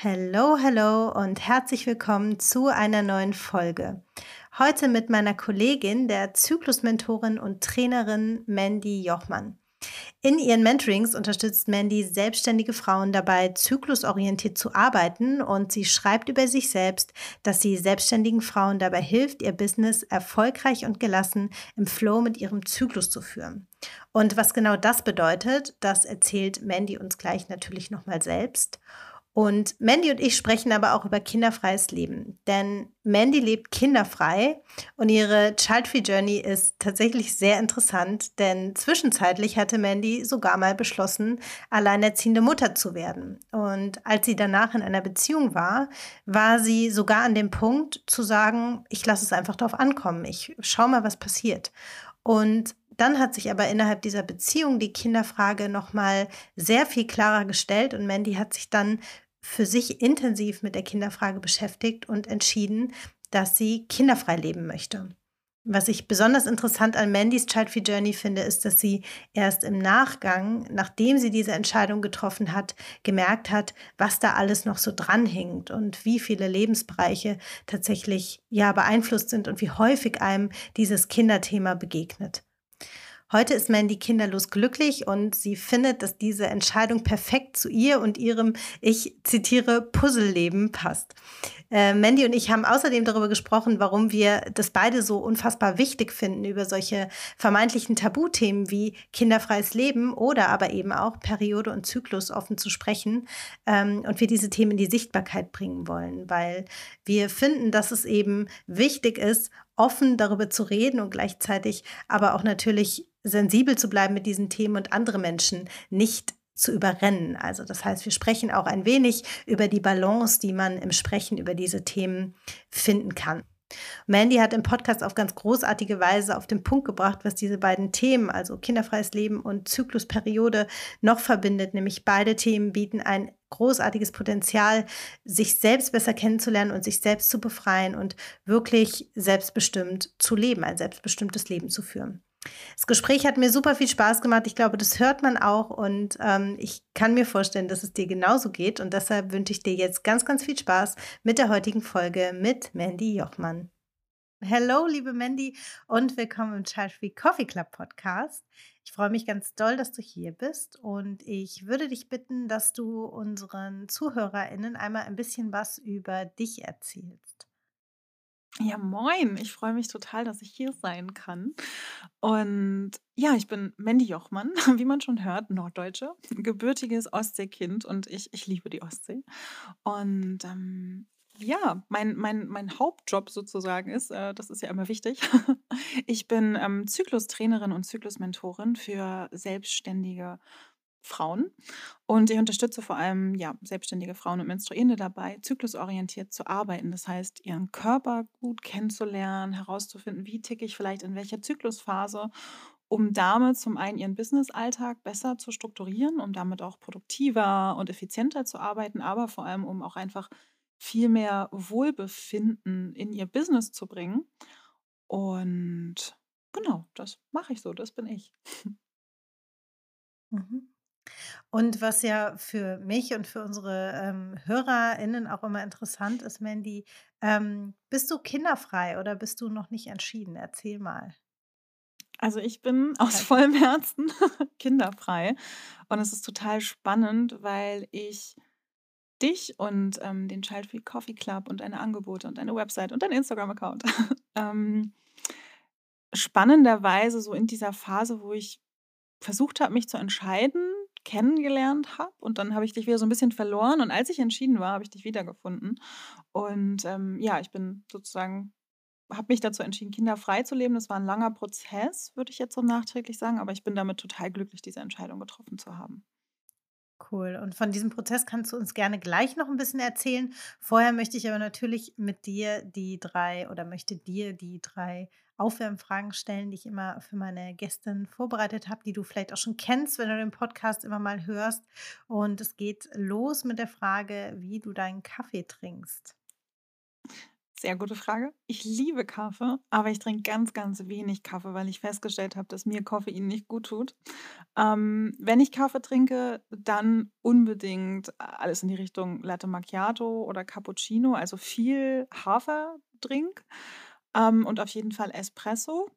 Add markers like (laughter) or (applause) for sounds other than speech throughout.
Hallo, hallo und herzlich willkommen zu einer neuen Folge. Heute mit meiner Kollegin, der Zyklusmentorin und Trainerin Mandy Jochmann. In ihren Mentorings unterstützt Mandy selbstständige Frauen dabei, zyklusorientiert zu arbeiten und sie schreibt über sich selbst, dass sie selbstständigen Frauen dabei hilft, ihr Business erfolgreich und gelassen im Flow mit ihrem Zyklus zu führen. Und was genau das bedeutet, das erzählt Mandy uns gleich natürlich nochmal selbst. Und Mandy und ich sprechen aber auch über kinderfreies Leben. Denn Mandy lebt kinderfrei und ihre Child-Free Journey ist tatsächlich sehr interessant, denn zwischenzeitlich hatte Mandy sogar mal beschlossen, alleinerziehende Mutter zu werden. Und als sie danach in einer Beziehung war, war sie sogar an dem Punkt zu sagen, ich lasse es einfach darauf ankommen, ich schau mal, was passiert. Und dann hat sich aber innerhalb dieser Beziehung die Kinderfrage nochmal sehr viel klarer gestellt und Mandy hat sich dann für sich intensiv mit der Kinderfrage beschäftigt und entschieden, dass sie kinderfrei leben möchte. Was ich besonders interessant an Mandys Child Free Journey finde, ist, dass sie erst im Nachgang, nachdem sie diese Entscheidung getroffen hat, gemerkt hat, was da alles noch so dranhängt und wie viele Lebensbereiche tatsächlich ja beeinflusst sind und wie häufig einem dieses Kinderthema begegnet. Heute ist Mandy kinderlos glücklich und sie findet, dass diese Entscheidung perfekt zu ihr und ihrem, ich zitiere, Puzzleleben passt. Äh, Mandy und ich haben außerdem darüber gesprochen, warum wir das beide so unfassbar wichtig finden, über solche vermeintlichen Tabuthemen wie kinderfreies Leben oder aber eben auch Periode und Zyklus offen zu sprechen ähm, und wir diese Themen in die Sichtbarkeit bringen wollen, weil wir finden, dass es eben wichtig ist, offen darüber zu reden und gleichzeitig aber auch natürlich sensibel zu bleiben mit diesen Themen und andere Menschen nicht zu überrennen. Also das heißt, wir sprechen auch ein wenig über die Balance, die man im Sprechen über diese Themen finden kann. Mandy hat im Podcast auf ganz großartige Weise auf den Punkt gebracht, was diese beiden Themen, also kinderfreies Leben und Zyklusperiode, noch verbindet. Nämlich beide Themen bieten ein großartiges Potenzial, sich selbst besser kennenzulernen und sich selbst zu befreien und wirklich selbstbestimmt zu leben, ein selbstbestimmtes Leben zu führen. Das Gespräch hat mir super viel Spaß gemacht. Ich glaube, das hört man auch und ähm, ich kann mir vorstellen, dass es dir genauso geht und deshalb wünsche ich dir jetzt ganz, ganz viel Spaß mit der heutigen Folge mit Mandy Jochmann. Hallo, liebe Mandy und willkommen im Child Free Coffee Club Podcast. Ich freue mich ganz doll, dass du hier bist und ich würde dich bitten, dass du unseren ZuhörerInnen einmal ein bisschen was über dich erzählst. Ja, moin. Ich freue mich total, dass ich hier sein kann. Und ja, ich bin Mandy Jochmann, (laughs) wie man schon hört, Norddeutsche, gebürtiges Ostseekind und ich, ich liebe die Ostsee. Und ähm, ja, mein, mein, mein Hauptjob sozusagen ist, äh, das ist ja immer wichtig, (laughs) ich bin ähm, Zyklustrainerin und Zyklusmentorin für selbstständige Frauen. Und ich unterstütze vor allem ja, selbstständige Frauen und Menstruierende dabei, zyklusorientiert zu arbeiten. Das heißt, ihren Körper gut kennenzulernen, herauszufinden, wie ticke ich vielleicht in welcher Zyklusphase, um damit zum einen ihren Business-Alltag besser zu strukturieren, um damit auch produktiver und effizienter zu arbeiten, aber vor allem, um auch einfach viel mehr Wohlbefinden in ihr Business zu bringen. Und genau, das mache ich so, das bin ich. (laughs) Mhm. Und was ja für mich und für unsere ähm, HörerInnen auch immer interessant ist, Mandy, ähm, bist du kinderfrei oder bist du noch nicht entschieden? Erzähl mal. Also ich bin aus vollem Herzen (laughs) kinderfrei und es ist total spannend, weil ich dich und ähm, den Child Free Coffee Club und deine Angebote und deine Website und deinen Instagram-Account (laughs) ähm, spannenderweise so in dieser Phase, wo ich versucht habe, mich zu entscheiden, kennengelernt habe und dann habe ich dich wieder so ein bisschen verloren und als ich entschieden war, habe ich dich wiedergefunden. Und ähm, ja, ich bin sozusagen, habe mich dazu entschieden, kinderfrei zu leben. Das war ein langer Prozess, würde ich jetzt so nachträglich sagen, aber ich bin damit total glücklich, diese Entscheidung getroffen zu haben. Cool. Und von diesem Prozess kannst du uns gerne gleich noch ein bisschen erzählen. Vorher möchte ich aber natürlich mit dir die drei oder möchte dir die drei Aufwärmfragen stellen, die ich immer für meine Gäste vorbereitet habe, die du vielleicht auch schon kennst, wenn du den Podcast immer mal hörst. Und es geht los mit der Frage, wie du deinen Kaffee trinkst. Sehr gute Frage. Ich liebe Kaffee, aber ich trinke ganz, ganz wenig Kaffee, weil ich festgestellt habe, dass mir Koffein nicht gut tut. Ähm, wenn ich Kaffee trinke, dann unbedingt alles in die Richtung Latte Macchiato oder Cappuccino, also viel Haferdrink ähm, und auf jeden Fall Espresso.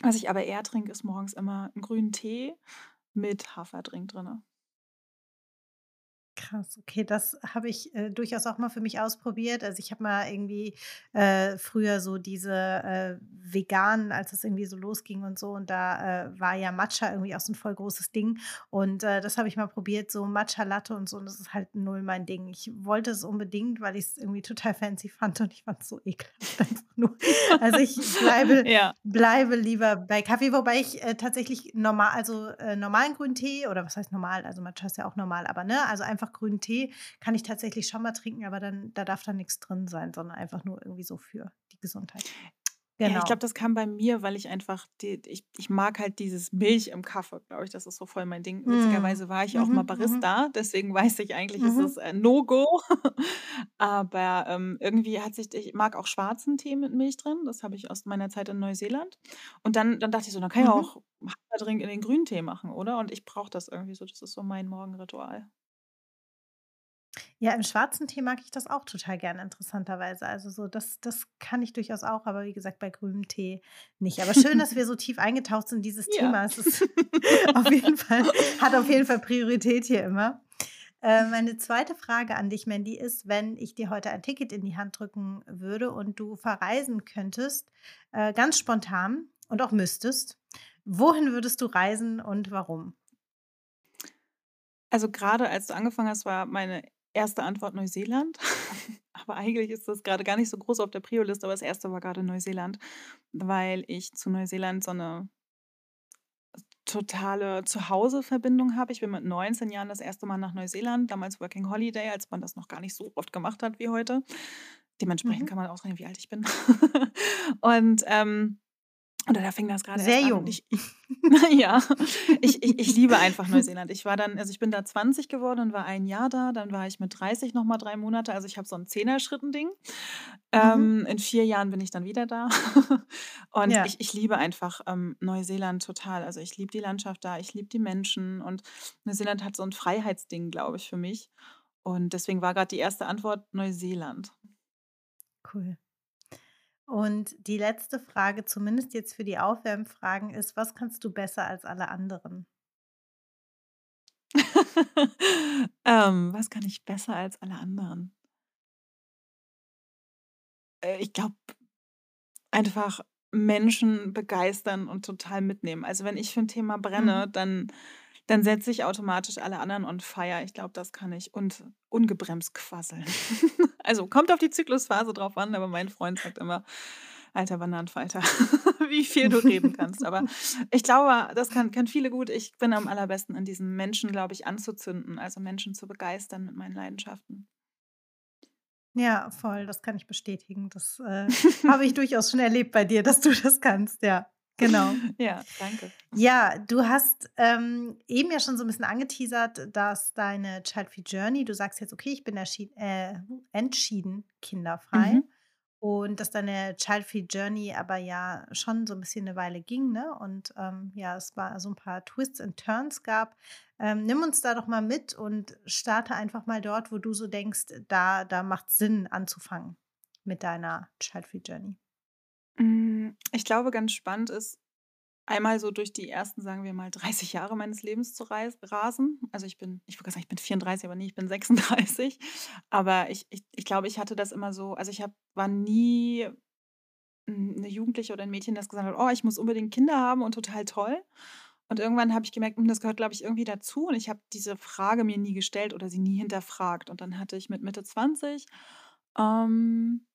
Was ich aber eher trinke, ist morgens immer einen grünen Tee mit Haferdrink drin. Krass, okay, das habe ich, äh, durchaus auch mal für mich ausprobiert. Also, ich habe mal irgendwie, äh, früher so diese, äh, veganen als es irgendwie so losging und so und da, äh, war ja Matcha irgendwie auch so ein voll großes Ding und, äh, das habe ich mal probiert, so Matcha Latte und so und das ist halt null mein Ding. Ich wollte es unbedingt, weil ich es irgendwie total fancy fand und ich fand es so ekelhaft (laughs) einfach nur. Also, ich bleibe (laughs) Ja. bleibe lieber bei Kaffee, wobei ich, äh, tatsächlich normal also, normalen grünen Tee oder was heißt normal? Also, Matcha ist ja auch normal, aber ne, also einfach einfach grünen Tee kann ich tatsächlich schon mal trinken, aber dann da darf da nichts drin sein, sondern einfach nur irgendwie so für die Gesundheit. Ja, ich glaube, Genau. das kam bei mir, weil ich einfach die ich ich mag halt dieses Milch im Kaffee, glaube ich, das ist so voll mein Ding. Mhm. Witzigerweise war ich auch mal Mhm, mhm, Barista, deswegen weiß ich eigentlich, ist es mhm, ein No-Go. (laughs) Aber, ähm, irgendwie hat sich ich mag auch schwarzen Tee mit Milch drin, das habe ich aus meiner Zeit in Neuseeland. Und dann dann dachte ich so: „Dann kann ich mhm. auch Hafertrink in den Grüntee machen, oder?“ Und ich brauche das irgendwie so, das ist so mein Morgenritual. Ja, im schwarzen Tee mag ich das auch total gerne, interessanterweise. Also so, das das kann ich durchaus auch, aber wie gesagt, bei grünem Tee nicht. Aber schön, dass wir so tief eingetaucht sind in dieses Ja. Thema. Es ist (laughs) auf jeden Fall hat auf jeden Fall Priorität hier immer. Äh, meine zweite Frage an dich, Mandy, ist, wenn ich dir heute ein Ticket in die Hand drücken würde und du verreisen könntest, äh, ganz spontan und auch müsstest, wohin würdest du reisen und warum? Also, gerade als du angefangen hast, war meine erste Antwort Neuseeland. (laughs) Aber eigentlich ist das gerade gar nicht so groß auf der Prio-Liste, aber das erste war gerade Neuseeland, weil ich zu Neuseeland so eine totale Zuhause-Verbindung habe. Ich bin mit 19 Jahren das erste Mal nach Neuseeland, damals Working Holiday, als man das noch gar nicht so oft gemacht hat wie heute. Dementsprechend Mhm. kann man ausrechnen, wie alt ich bin. (laughs) Und, ähm oder da fing das gerade Sehr erst an jung. ich ich (laughs) ja, ich ich ich liebe einfach Neuseeland. Ich war dann also, ich bin da 20 geworden und war ein Jahr da, dann war ich mit 30 noch mal 3 Monate. Also, ich habe so 'n Zehner-Schritten-Ding. Mhm. Ähm, in 4 Jahren bin ich dann wieder da. (laughs) Und Ja, ich ich liebe einfach, ähm, Neuseeland total. Also, ich liebe die Landschaft da, ich liebe die Menschen und Neuseeland hat so 'n Freiheitsding, glaube ich, für mich. Und deswegen war grad die erste Antwort Neuseeland. cool. Und die letzte Frage, zumindest jetzt für die Aufwärmfragen, ist: Was kannst du besser als alle anderen? (laughs) Ähm, was kann ich besser als alle anderen? Äh, ich glaube Einfach Menschen begeistern und total mitnehmen. Also, wenn ich für 'n Thema Mhm. brenne, dann dann setze ich automatisch alle anderen on fire. Ich glaube, das kann ich und ungebremst quasseln. (laughs) Also, kommt auf die Zyklusphase drauf an, aber mein Freund sagt immer: „Alter Bananenfalter, (laughs) wie viel du reden kannst.“ Aber (laughs) ich glaube, das kann können viele gut. Ich bin am allerbesten in diesem Menschen, glaube ich, anzuzünden, also Menschen zu begeistern mit meinen Leidenschaften. Ja, voll, das kann ich bestätigen. Das, äh, habe ich durchaus schon erlebt bei dir, dass du das kannst, ja, genau. (laughs) Ja, danke. Ja, du hast, ähm, eben ja schon so ein bisschen angeteasert, dass deine Child-Free Journey du sagst jetzt: „Okay, ich bin äh, entschieden kinderfrei.“ Mhm. Und dass deine Child-Free Journey aber ja schon so ein bisschen eine Weile ging, ne? Und, ähm, ja, es war so ein paar Twists and Turns gab. Ähm, nimm uns da doch mal mit und starte einfach mal dort, wo du so denkst, da da macht's Sinn anzufangen mit deiner Child-Free Journey. Hm, ich glaube, ganz spannend ist, einmal so durch die ersten, sagen wir mal, 30 Jahre meines Lebens zu rasen. Also, ich bin ich grad sagen, ich bin 34, aber ne, ich bin 36. Aber ich ich ich glaube, ich hatte das immer so also, ich habe war nie, hm, 'ne Jugendliche oder 'n Mädchen, das gesagt hat: „Oh, ich muss unbedingt Kinder haben und total toll.“ Und irgendwann habe ich gemerkt, hm, das gehört, glaube ich, irgendwie dazu. Und ich habe diese Frage mir nie gestellt oder sie nie hinterfragt. Und dann hatte ich mit Mitte 20, ähm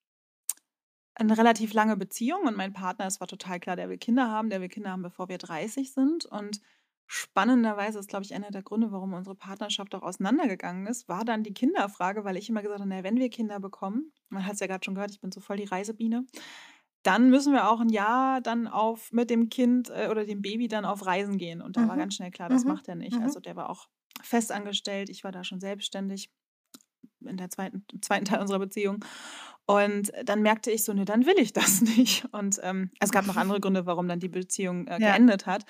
'Ne relativ lange Beziehung und mein Partner es war total klar, der will Kinder haben. Der will Kinder haben, bevor wir 30 sind. Und spannenderweise ist, glaube ich, einer der Gründe, warum unsere Partnerschaft auch auseinandergegangen ist, war dann die Kinderfrage, weil ich immer gesagt habe, na, wenn wir Kinder bekommen, man hat es ja gerade schon gehört, ich bin so voll die Reisebiene, dann müssen wir auch ein Jahr dann auf mit dem Kind äh, oder dem Baby dann auf Reisen gehen. Und da war Mhm. ganz schnell klar, das Mhm. macht er nicht. Mhm. Also der war auch festangestellt, ich war da schon selbstständig in der zweiten, im zweiten Teil unserer Beziehung. Und dann merkte ich so, ne, dann will ich das (laughs) nicht. Und ähm, es gab noch andere Gründe, warum dann die Beziehung äh, Ja. geendet hat.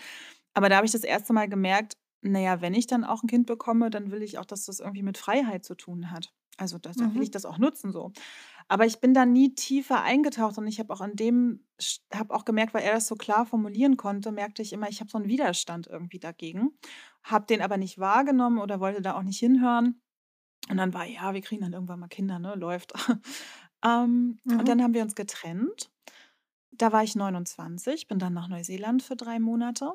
Aber da habe ich das erste Mal gemerkt, naja, wenn ich dann auch ein Kind bekomme, dann will ich auch, dass das irgendwie mit Freiheit zu tun hat. Also das, dann will ich Mhm. das auch nutzen so. Aber ich bin da nie tiefer eingetaucht und ich habe auch an dem, habe auch gemerkt, weil er das so klar formulieren konnte, merkte ich immer, ich habe so einen Widerstand irgendwie dagegen, habe den aber nicht wahrgenommen oder wollte da auch nicht hinhören. Und dann war, ja, wir kriegen dann irgendwann mal Kinder, ne, läuft. Ähm, und Mhm. dann haben wir uns getrennt. Da war ich 29, bin dann nach Neuseeland für drei Monate.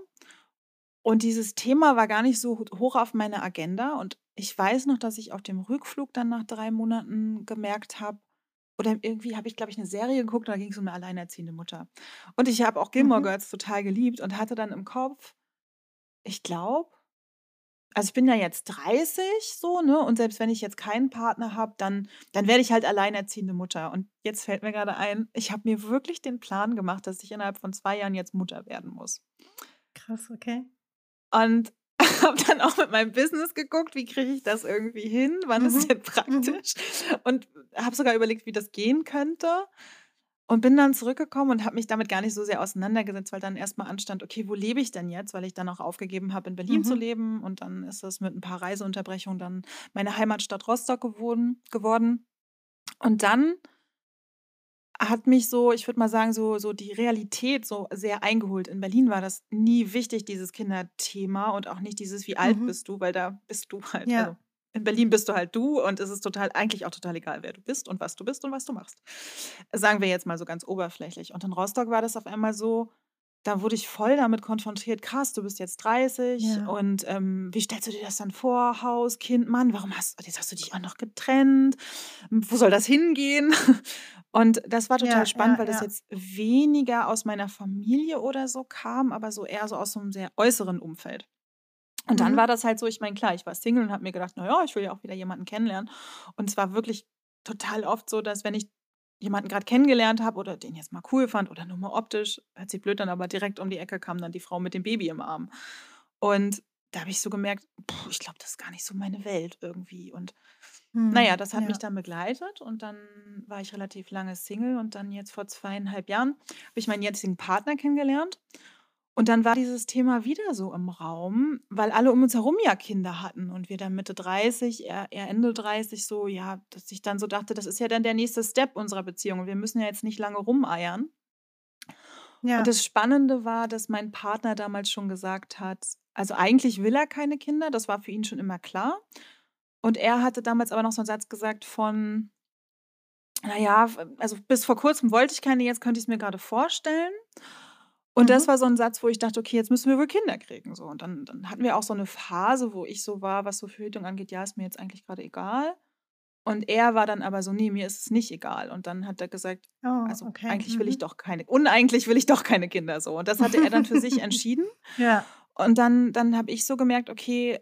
Und dieses Thema war gar nicht so ho- hoch auf meiner Agenda. Und ich weiß noch, dass ich auf dem Rückflug dann nach drei Monaten gemerkt habe, oder irgendwie habe ich, glaube ich, eine Serie geguckt, da ging es um eine alleinerziehende Mutter. Und ich habe auch Gilmore Mhm. Girls total geliebt und hatte dann im Kopf, ich glaube, also ich bin ja jetzt 30 so, ne? Und selbst wenn ich jetzt keinen Partner habe, dann, dann werde ich halt alleinerziehende Mutter. Und jetzt fällt mir gerade ein, ich habe mir wirklich den Plan gemacht, dass ich innerhalb von zwei Jahren jetzt Mutter werden muss. Krass, okay. Und (laughs) habe dann auch mit meinem Business geguckt, wie kriege ich das irgendwie hin, wann ist Mhm. denn praktisch und habe sogar überlegt, wie das gehen könnte und bin dann zurückgekommen und habe mich damit gar nicht so sehr auseinandergesetzt, weil dann erstmal anstand, okay, wo lebe ich denn jetzt, weil ich dann auch aufgegeben habe, in Berlin zu Mhm. leben und dann ist es mit ein paar Reiseunterbrechungen dann meine Heimatstadt Rostock geworden. geworden. Und dann hat mich so, ich würde mal sagen, so, so die Realität so sehr eingeholt. In Berlin war das nie wichtig, dieses Kinderthema und auch nicht dieses, wie alt Mhm. bist du, weil da bist du halt, Ja. also in Berlin bist du halt du und es ist total, eigentlich auch total egal, wer du bist und was du bist und was du machst. Sagen wir jetzt mal so ganz oberflächlich. Und in Rostock war das auf einmal so, da wurde ich voll damit konfrontiert, krass, du bist jetzt 30 Ja. und ähm, wie stellst du dir das dann vor, Haus, Kind, Mann, warum hast, jetzt hast du dich auch noch getrennt, wo soll das hingehen? (laughs) Und das war total Ja, spannend, ja, weil das jetzt weniger aus meiner Familie oder so kam, aber so eher so aus so einem sehr äußeren Umfeld. Und dann Mhm. war das halt so, ich meine, klar, ich war Single und habe mir gedacht, naja, ich will ja auch wieder jemanden kennenlernen. Und es war wirklich total oft so, dass wenn ich jemanden gerade kennengelernt habe oder den jetzt mal cool fand oder nur mal optisch, hört sich blöd dann, aber direkt um die Ecke kam dann die Frau mit dem Baby im Arm. Und da habe ich so gemerkt, puh, ich glaube, das ist gar nicht so meine Welt irgendwie. Und naja, Mhm. das hat mich Ja. dann begleitet und dann war ich relativ lange Single und dann jetzt vor zweieinhalb Jahren habe ich meinen jetzigen Partner kennengelernt. Und dann war dieses Thema wieder so im Raum, weil alle um uns herum ja Kinder hatten und wir dann Mitte 30, er, er Ende 30 so, ja, dass ich dann so dachte, das ist ja dann der nächste Step unserer Beziehung und wir müssen ja jetzt nicht lange rumeiern. Und Ja. das Spannende war, dass mein Partner damals schon gesagt hat, also eigentlich will er keine Kinder, das war für ihn schon immer klar. Und er hatte damals aber noch so einen Satz gesagt von, naja, also bis vor kurzem wollte ich keine, jetzt könnte ich es mir gerade vorstellen. Und das Mhm. war so ein Satz, wo ich dachte, okay, jetzt müssen wir wohl Kinder kriegen. So. Und dann, dann hatten wir auch so eine Phase, wo ich so war, was so Verhütung angeht, ja, ist mir jetzt eigentlich gerade egal. Und er war dann aber so, nee, mir ist es nicht egal. Und dann hat er gesagt, Oh, also okay. eigentlich will ich Mhm. doch keine, uneigentlich will ich doch keine Kinder so. Und das hatte er dann für sich (laughs) entschieden. Ja. Und dann, dann habe ich so gemerkt, okay,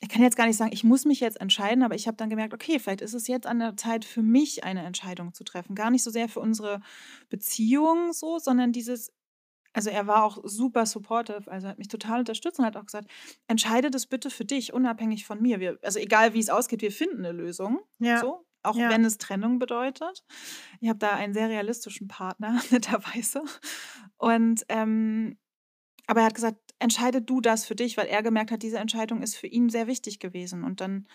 ich kann jetzt gar nicht sagen, ich muss mich jetzt entscheiden, aber ich habe dann gemerkt, okay, vielleicht ist es jetzt an der Zeit für mich eine Entscheidung zu treffen. Gar nicht so sehr für unsere Beziehung so, sondern dieses, also er war auch super supportive, also hat mich total unterstützt und hat auch gesagt, entscheide das bitte für dich, unabhängig von mir. Wir, also egal wie es ausgeht, wir finden eine Lösung. Ja. So, auch Ja. wenn es Trennung bedeutet. Ich habe da einen sehr realistischen Partner, (laughs) netterweise. Und ähm, aber er hat gesagt, entscheide du das für dich, weil er gemerkt hat, diese Entscheidung ist für ihn sehr wichtig gewesen. Und dann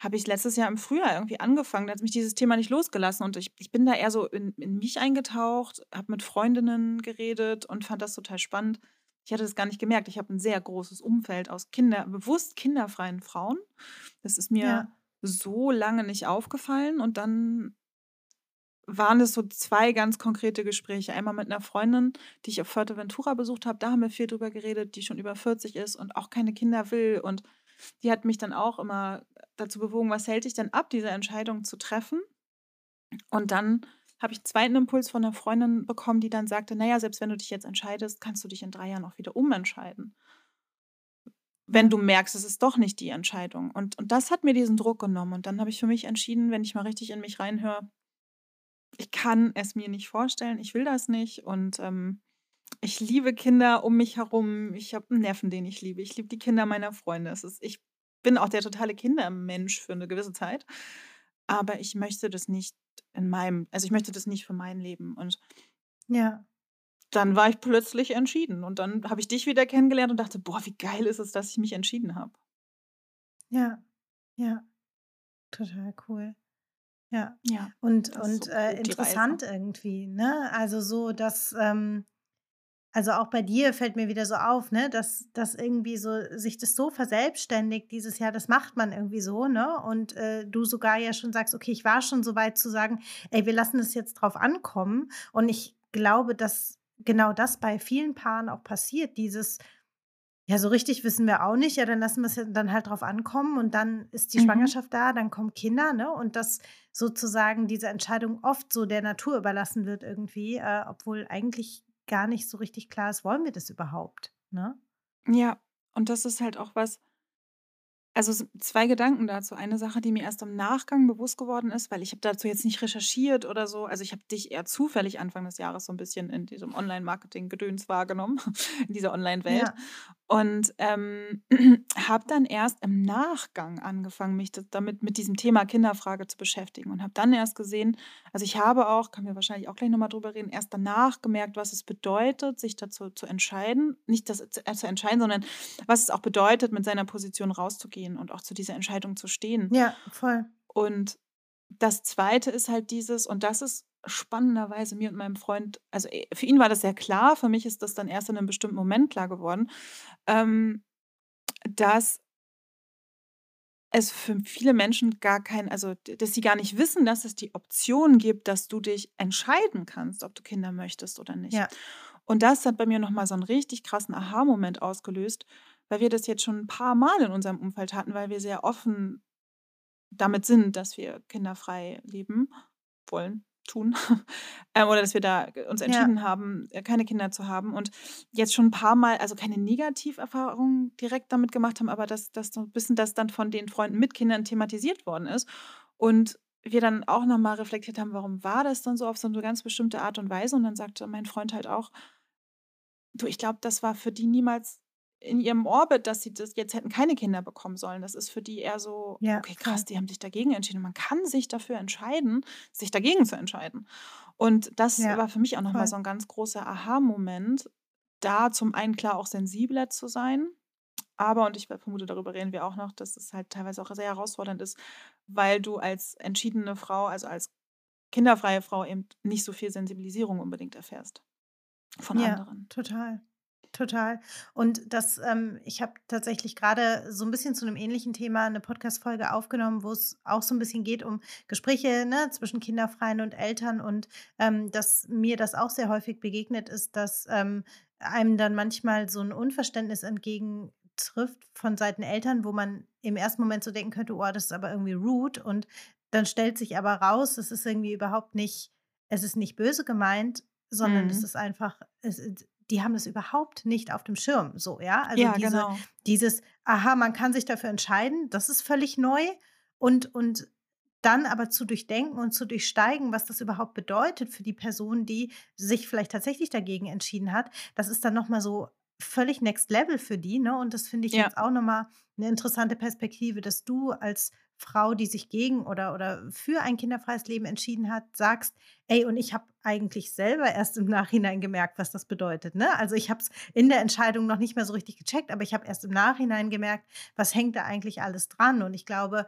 habe ich letztes Jahr im Frühjahr irgendwie angefangen, da hat mich dieses Thema nicht losgelassen. Und ich, ich bin da eher so in, in mich eingetaucht, habe mit Freundinnen geredet und fand das total spannend. Ich hatte das gar nicht gemerkt. Ich habe ein sehr großes Umfeld aus Kinder, bewusst kinderfreien Frauen. Das ist mir Ja. so lange nicht aufgefallen. Und dann waren es so zwei ganz konkrete Gespräche. Einmal mit einer Freundin, die ich auf Fuerteventura besucht habe. Da haben wir viel drüber geredet, die schon über 40 ist und auch keine Kinder will. Und die hat mich dann auch immer dazu bewogen, was hält dich denn ab, diese Entscheidung zu treffen? Und dann habe ich einen zweiten Impuls von einer Freundin bekommen, die dann sagte, naja, selbst wenn du dich jetzt entscheidest, kannst du dich in drei Jahren auch wieder umentscheiden. wenn du merkst, es ist doch nicht die Entscheidung. Und, und das hat mir diesen Druck genommen. Und dann habe ich für mich entschieden, wenn ich mal richtig in mich reinhöre, ich kann es mir nicht vorstellen, ich will das nicht. Und ähm, ich liebe Kinder um mich herum. Ich habe einen Neffen, den ich liebe. Ich liebe die Kinder meiner Freunde. Es ist, ich bin auch der totale Kindermensch für eine gewisse Zeit. Aber ich möchte das nicht in meinem, also ich möchte das nicht für mein Leben. Und Ja. dann war ich plötzlich entschieden. Und dann habe ich dich wieder kennengelernt und dachte, boah, wie geil ist es, dass ich mich entschieden habe. Ja. Ja. Total cool. Ja. Ja, Und, und so äh, interessant irgendwie, ne? Also so, dass, ähm, also auch bei dir fällt mir wieder so auf, ne, dass, dass irgendwie so sich das so verselbstständigt dieses Jahr, das macht man irgendwie so, ne? Und äh, du sogar ja schon sagst, okay, ich war schon so weit zu sagen, ey, wir lassen es jetzt drauf ankommen. Und ich glaube, dass genau das bei vielen Paaren auch passiert, dieses, ja, so richtig wissen wir auch nicht, ja, dann lassen wir es dann halt drauf ankommen und dann ist die Mhm. Schwangerschaft da, dann kommen Kinder, ne? Und dass sozusagen diese Entscheidung oft so der Natur überlassen wird irgendwie, äh, obwohl eigentlich gar nicht so richtig klar ist, wollen wir das überhaupt, ne? Ja, und das ist halt auch was, also zwei Gedanken dazu. Eine Sache, die mir erst im Nachgang bewusst geworden ist, weil ich habe dazu jetzt nicht recherchiert oder so. Also ich habe dich eher zufällig Anfang des Jahres so ein bisschen in diesem Online-Marketing-Gedöns wahrgenommen, (laughs) in dieser Online-Welt. Ja, Und ähm, (clears throat) habe dann erst im Nachgang angefangen, mich damit mit diesem Thema Kinderfrage zu beschäftigen und habe dann erst gesehen, also ich habe auch, können wir wahrscheinlich auch gleich nochmal drüber reden, erst danach gemerkt, was es bedeutet, sich dazu zu entscheiden, nicht das zu, äh, zu entscheiden, sondern was es auch bedeutet, mit seiner Position rauszugehen und auch zu dieser Entscheidung zu stehen. ja, voll. Und das Zweite ist halt dieses, und das ist spannenderweise mir und meinem Freund, also eh, für ihn war das sehr klar, für mich ist das dann erst in einem bestimmten Moment klar geworden, ähm, dass es für viele Menschen gar kein, also dass sie gar nicht wissen, dass es die Option gibt, dass du dich entscheiden kannst, ob du Kinder möchtest oder nicht. Ja, Und das hat bei mir nochmal so einen richtig krassen Aha-Moment ausgelöst, weil wir das jetzt schon ein paar Mal in unserem Umfeld hatten, weil wir sehr offen damit sind, dass wir kinderfrei leben wollen, tun. (laughs) ähm, oder dass wir da uns ja, entschieden haben, äh, keine Kinder zu haben. Und jetzt schon ein paar Mal, also keine Negativerfahrungen direkt damit gemacht haben, aber dass, dass so ein bisschen das dann von den Freunden mit Kindern thematisiert worden ist. Und wir dann auch nochmal reflektiert haben, warum war das dann so auf so eine ganz bestimmte Art und Weise. Und dann sagte mein Freund halt auch, du, ich glaube, das war für die niemals in ihrem Orbit, dass sie das jetzt hätten keine Kinder bekommen sollen. Das ist für die eher so, ja, okay, krass, die haben sich dagegen entschieden. Man kann sich dafür entscheiden, sich dagegen zu entscheiden. Und das Ja, war für mich auch nochmal so ein ganz großer Aha-Moment, da zum einen klar auch sensibler zu sein. Aber, und ich vermute, darüber reden wir auch noch, dass es halt teilweise auch sehr herausfordernd ist, weil du als entschiedene Frau, also als kinderfreie Frau eben nicht so viel Sensibilisierung unbedingt erfährst von Ja, anderen. total. Total. Und das, ähm, ich habe tatsächlich gerade so ein bisschen zu einem ähnlichen Thema eine Podcast-Folge aufgenommen, wo es auch so ein bisschen geht um Gespräche ne, zwischen Kinderfreien und Eltern und ähm, dass mir das auch sehr häufig begegnet ist, dass ähm, einem dann manchmal so ein Unverständnis entgegentrifft von Seiten Eltern, wo man im ersten Moment so denken könnte, oh, das ist aber irgendwie rude. Und dann stellt sich aber raus, es ist irgendwie überhaupt nicht, es ist nicht böse gemeint, sondern es Mhm. ist einfach, es, die haben das überhaupt nicht auf dem Schirm, so, ja. Also Ja, diese, genau. dieses, aha, man kann sich dafür entscheiden, das ist völlig neu. Und, und dann aber zu durchdenken und zu durchsteigen, was das überhaupt bedeutet für die Person, die sich vielleicht tatsächlich dagegen entschieden hat, das ist dann nochmal so völlig next level für die, ne? Und das finde ich Ja. jetzt auch nochmal eine interessante Perspektive, dass du als Frau, die sich gegen oder, oder für ein kinderfreies Leben entschieden hat, sagst, ey, und ich habe eigentlich selber erst im Nachhinein gemerkt, was das bedeutet. Ne? Also ich habe es in der Entscheidung noch nicht mehr so richtig gecheckt, aber ich habe erst im Nachhinein gemerkt, was hängt da eigentlich alles dran. Und ich glaube,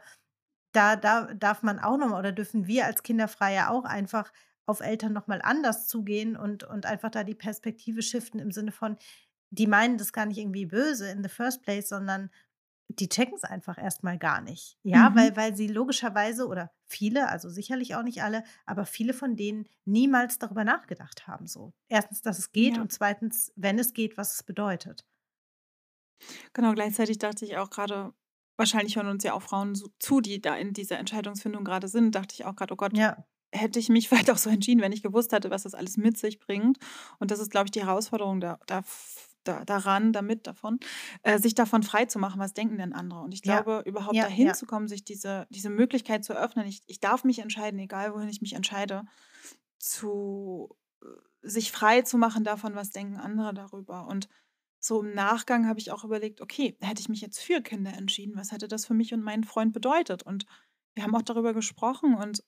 da, da darf man auch nochmal oder dürfen wir als Kinderfreie auch einfach auf Eltern nochmal anders zugehen und, und einfach da die Perspektive shiften im Sinne von, die meinen das gar nicht irgendwie böse in the first place, sondern die checken es einfach erstmal gar nicht. Ja, Mhm. weil, weil sie logischerweise oder viele, also sicherlich auch nicht alle, aber viele von denen niemals darüber nachgedacht haben. So. Erstens, dass es geht Ja. und zweitens, wenn es geht, was es bedeutet. Genau, gleichzeitig dachte ich auch gerade, wahrscheinlich hören uns ja auch Frauen zu, die da in dieser Entscheidungsfindung gerade sind, dachte ich auch gerade, oh Gott, Ja, hätte ich mich (laughs) vielleicht auch so entschieden, wenn ich gewusst hätte, was das alles mit sich bringt. Und das ist, glaube ich, die Herausforderung da, da da, daran, damit, davon, äh, sich davon frei zu machen, was denken denn andere. Und ich Ja, glaube, überhaupt ja, dahin ja. zu kommen, sich diese, diese Möglichkeit zu öffnen, ich, ich darf mich entscheiden, egal wohin ich mich entscheide, zu äh, sich frei zu machen davon, was denken andere darüber. Und so im Nachgang habe ich auch überlegt, okay, hätte ich mich jetzt für Kinder entschieden, was hätte das für mich und meinen Freund bedeutet? Und wir haben auch darüber gesprochen und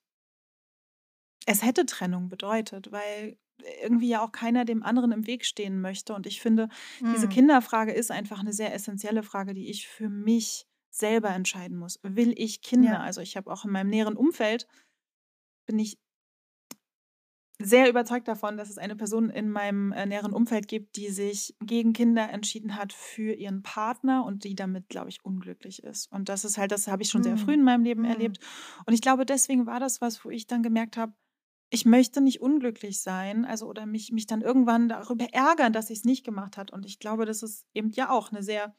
es hätte Trennung bedeutet, weil irgendwie ja auch keiner dem anderen im Weg stehen möchte. Und ich finde, diese Mm, Kinderfrage ist einfach eine sehr essentielle Frage, die ich für mich selber entscheiden muss. Will ich Kinder? Ja, Also ich habe auch in meinem näheren Umfeld, bin ich sehr überzeugt davon, dass es eine Person in meinem äh, näheren Umfeld gibt, die sich gegen Kinder entschieden hat für ihren Partner und die damit, glaube ich, unglücklich ist. Und das ist halt, das habe ich schon sehr früh mm, in meinem Leben mm. erlebt. Und ich glaube, deswegen war das was, wo ich dann gemerkt habe, ich möchte nicht unglücklich sein, also oder mich, mich dann irgendwann darüber ärgern, dass ich es nicht gemacht hat. Und ich glaube, das ist eben ja auch eine sehr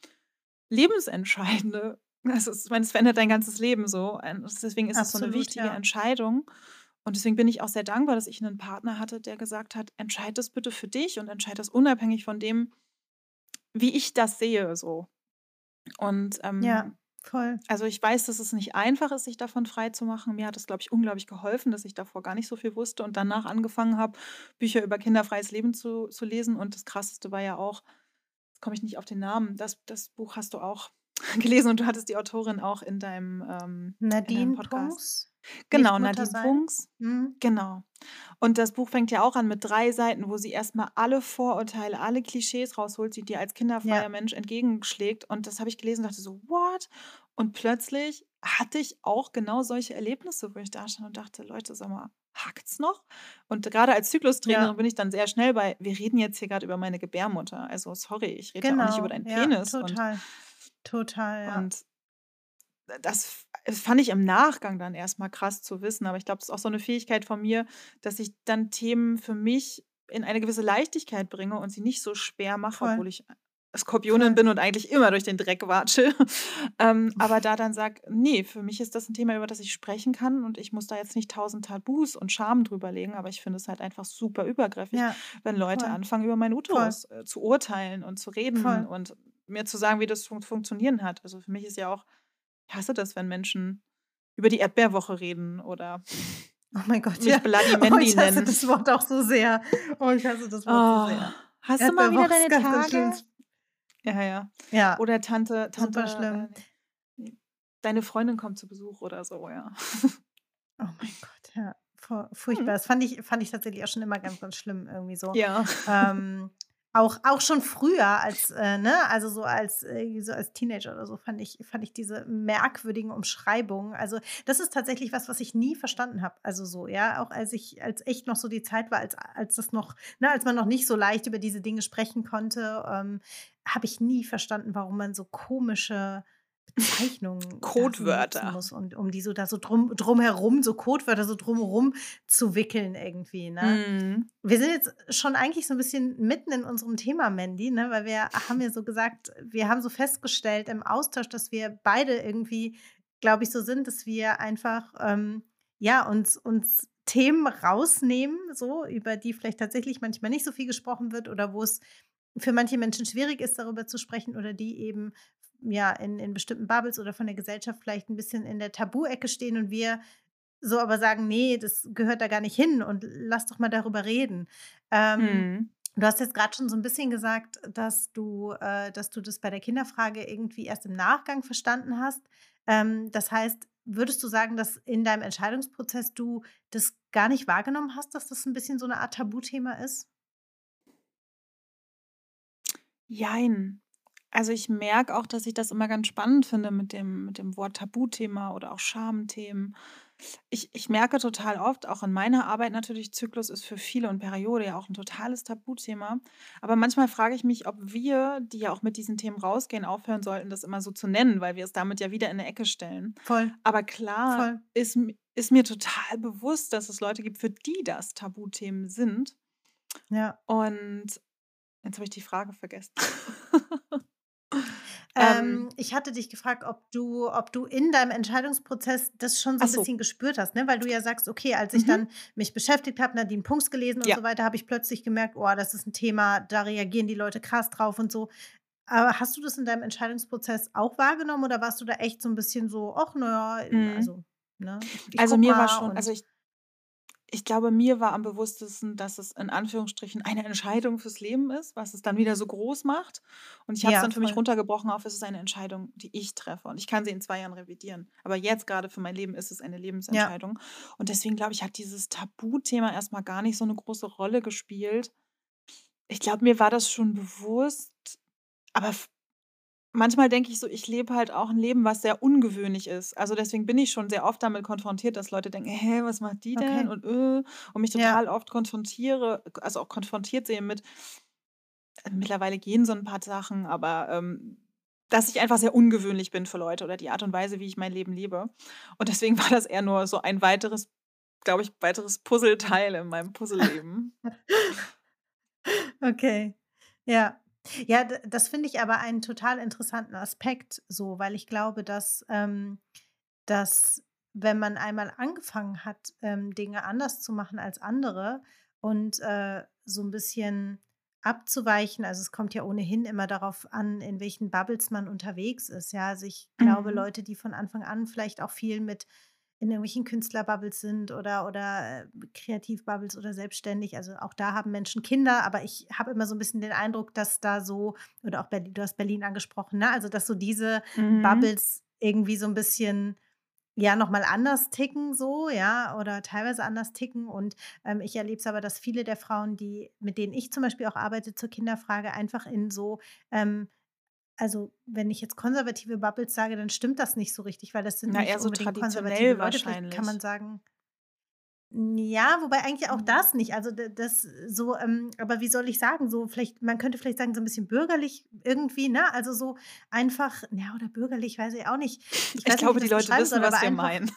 lebensentscheidende, also ich meine, es verändert dein ganzes Leben so. Deswegen ist es so eine wichtige ja. Entscheidung. Und deswegen bin ich auch sehr dankbar, dass ich einen Partner hatte, der gesagt hat, entscheid das bitte für dich und entscheid das unabhängig von dem, wie ich das sehe, so. Und Ja, ähm, voll. also ich weiß, dass es nicht einfach ist, sich davon frei zu machen. Mir hat es, glaube ich, unglaublich geholfen, dass ich davor gar nicht so viel wusste und danach angefangen habe, Bücher über kinderfreies Leben zu, zu lesen. Und das Krasseste war ja auch, jetzt komme ich nicht auf den Namen, das, das Buch hast du auch (laughs) gelesen und du hattest die Autorin auch in deinem, ähm, in deinem Nadine Podcast. Punks, Genau, Nadine sein. Punks. Mm, Genau. Und das Buch fängt ja auch an mit drei Seiten, wo sie erstmal alle Vorurteile, alle Klischees rausholt, die dir als kinderfreier Ja, Mensch entgegenschlägt. Und das habe ich gelesen und dachte so, what? Und plötzlich hatte ich auch genau solche Erlebnisse, wo ich da stand und dachte, Leute, sag mal, hackt's noch? Und gerade als Zyklustrainerin ja, bin ich dann sehr schnell bei, wir reden jetzt hier gerade über meine Gebärmutter. Also sorry, ich rede ja auch nicht über genau. deinen Ja, Penis. Und, total. Total, ja. und das das fand ich im Nachgang dann erstmal krass zu wissen, aber ich glaube, das ist auch so eine Fähigkeit von mir, dass ich dann Themen für mich in eine gewisse Leichtigkeit bringe und sie nicht so schwer mache, Voll, obwohl ich Skorpionin voll. bin und eigentlich immer durch den Dreck watsche. (laughs) Ähm, aber da dann sage: „Ne, für mich ist das ein Thema, über das ich sprechen kann und ich muss da jetzt nicht tausend Tabus und Scham drüber legen.“ Aber ich finde es halt einfach super übergriffig, Ja, wenn Leute voll, anfangen, über meinen voll, Uterus, äh, zu urteilen und zu reden voll. und mir zu sagen, wie das fun funktionieren hat. Also, für mich ist ja auch ich hasse das, wenn Menschen über die Erdbeerwoche reden oder Oh mein Gott, mich ja. Bloody (laughs) Oh, Mandy ich hasse nennen. das Wort auch so sehr. Oh, ich hasse das Wort so Oh, sehr. hast du mal wieder deine. Tage? Ja, ja. Ja, Oder Tante super Tante, schlimm. äh, ne, deine Freundin kommt zu Besuch oder so, ja. Oh mein Gott, ja. Fu furchtbar. Das fand ich fand ich tatsächlich auch schon immer ganz, ganz schlimm irgendwie so. Ja. Ähm, auch auch schon früher als, äh, ne, also so als irgendwie so als Teenager oder so fand ich fand ich diese merkwürdigen Umschreibungen also, das ist tatsächlich was, was ich nie verstanden habe. Also so, ja, auch als ich als echt noch so die Zeit war, als als das noch ne, als man noch nicht so leicht über diese Dinge sprechen konnte, ähm, habe ich nie verstanden, warum man so komische Bezeichnungen Codewörter. muss und um die so da so drum drumherum so Codewörter so drumherum zu wickeln irgendwie, ne? Mhm. Wir sind jetzt schon eigentlich so ein bisschen mitten in unserem Thema, Mandy, ne, weil wir haben ja so gesagt wir haben so festgestellt im Austausch, dass wir beide irgendwie, glaube ich, so sind, dass wir einfach, ähm, ja, uns uns Themen rausnehmen, so, über die vielleicht tatsächlich manchmal nicht so viel gesprochen wird oder wo es für manche Menschen schwierig ist, darüber zu sprechen oder die eben, ja, in in bestimmten Bubbles oder von der Gesellschaft vielleicht ein bisschen in der Tabuecke stehen und wir so aber sagen: „Ne, das gehört da gar nicht hin und lass doch mal darüber reden.“ Ähm, Mhm. du hast jetzt gerade schon so ein bisschen gesagt, dass du äh, dass du das bei der Kinderfrage irgendwie erst im Nachgang verstanden hast. Ähm, das heißt, würdest du sagen, dass in deinem Entscheidungsprozess du das gar nicht wahrgenommen hast, dass das ein bisschen so eine Art Tabuthema ist? Jein. Also, ich merke auch, dass ich das immer ganz spannend finde mit dem mit dem Wort Tabuthema oder auch Schamthemen. Ich ich merke total oft, auch in meiner Arbeit natürlich, Zyklus ist für viele und Periode ja auch ein totales Tabuthema. Aber manchmal frage ich mich, ob wir, die ja auch mit diesen Themen rausgehen, aufhören sollten, das immer so zu nennen, weil wir es damit ja wieder in 'ne Ecke stellen. Voll, Aber klar voll. ist ist mir total bewusst, dass es Leute gibt, für die das Tabuthemen sind. Ja. Und jetzt habe ich die Frage vergessen. (laughs) Ähm, Ähm, ich hatte dich gefragt, ob du, ob du in deinem Entscheidungsprozess das schon so ein so. bisschen gespürt hast, ne? Weil du ja sagst, okay, als ich Mhm. dann mich beschäftigt habe, Nadine Punks gelesen und Ja. so weiter, habe ich plötzlich gemerkt, oh, das ist ein Thema, da reagieren die Leute krass drauf und so. Aber hast du das in deinem Entscheidungsprozess auch wahrgenommen oder warst du da echt so ein bisschen so, ach, na ja, Mhm. also, ne, ich, Also mir war schon, also ich Ich glaube, mir war am bewusstesten, dass es in Anführungsstrichen eine Entscheidung fürs Leben ist, was es dann wieder so groß macht. Und ich habe es ja, dann für mich voll. runtergebrochen auf, es ist eine Entscheidung, die ich treffe. Und ich kann sie in zwei Jahren revidieren. Aber jetzt gerade für mein Leben ist es eine Ja, Lebensentscheidung. Und deswegen glaube ich, hat dieses Tabuthema erstmal gar nicht so eine große Rolle gespielt. Ich glaube, mir war das schon bewusst, aber manchmal denke ich so, ich lebe halt auch ein Leben, was sehr ungewöhnlich ist. Also deswegen bin ich schon sehr oft damit konfrontiert, dass Leute denken, hä, was macht die denn? okay. Und, äh, und mich Ja, total oft konfrontiere, also auch konfrontiert sehe mit, äh, mittlerweile gehen so ein paar Sachen, aber ähm, dass ich einfach sehr ungewöhnlich bin für Leute oder die Art und Weise, wie ich mein Leben lebe. Und deswegen (laughs) war das eher nur so ein weiteres, glaube ich, weiteres Puzzleteil in meinem Puzzleleben. (laughs) okay. Ja. Ja, das finde ich aber einen total interessanten Aspekt so, weil ich glaube, dass, ähm, dass wenn man einmal angefangen hat, ähm, Dinge anders zu machen als andere und äh, so ein bisschen abzuweichen, also es kommt ja ohnehin immer darauf an, in welchen Bubbles man unterwegs ist. Ja, also ich glaube, Mhm. Leute, die von Anfang an vielleicht auch viel mit in irgendwelchen Künstlerbubbles sind oder, oder äh, Kreativbubbles oder selbstständig. Also auch da haben Menschen Kinder, aber ich habe immer so ein bisschen den Eindruck, dass da so, oder auch Berlin, du hast Berlin angesprochen, ne? Also dass so diese Mhm. Bubbles irgendwie so ein bisschen ja noch mal anders ticken so, ja, oder teilweise anders ticken. Und ähm, ich erlebe es aber, dass viele der Frauen, die, mit denen ich zum Beispiel auch arbeite zur Kinderfrage, einfach in so ähm, also, wenn ich jetzt konservative Bubbles sage, dann stimmt das nicht so richtig, weil das sind Na, nicht eher so unbedingt konservative Leute. Vielleicht kann man sagen, ja, wobei eigentlich auch Mhm. das nicht. Also das so, ähm, aber wie soll ich sagen, so vielleicht, man könnte vielleicht sagen, so ein bisschen bürgerlich irgendwie, ne? Also so einfach, ja, oder bürgerlich, weiß ich auch nicht. Ich Ich nicht, glaube, ich die Leute wissen, soll, was wir meinen.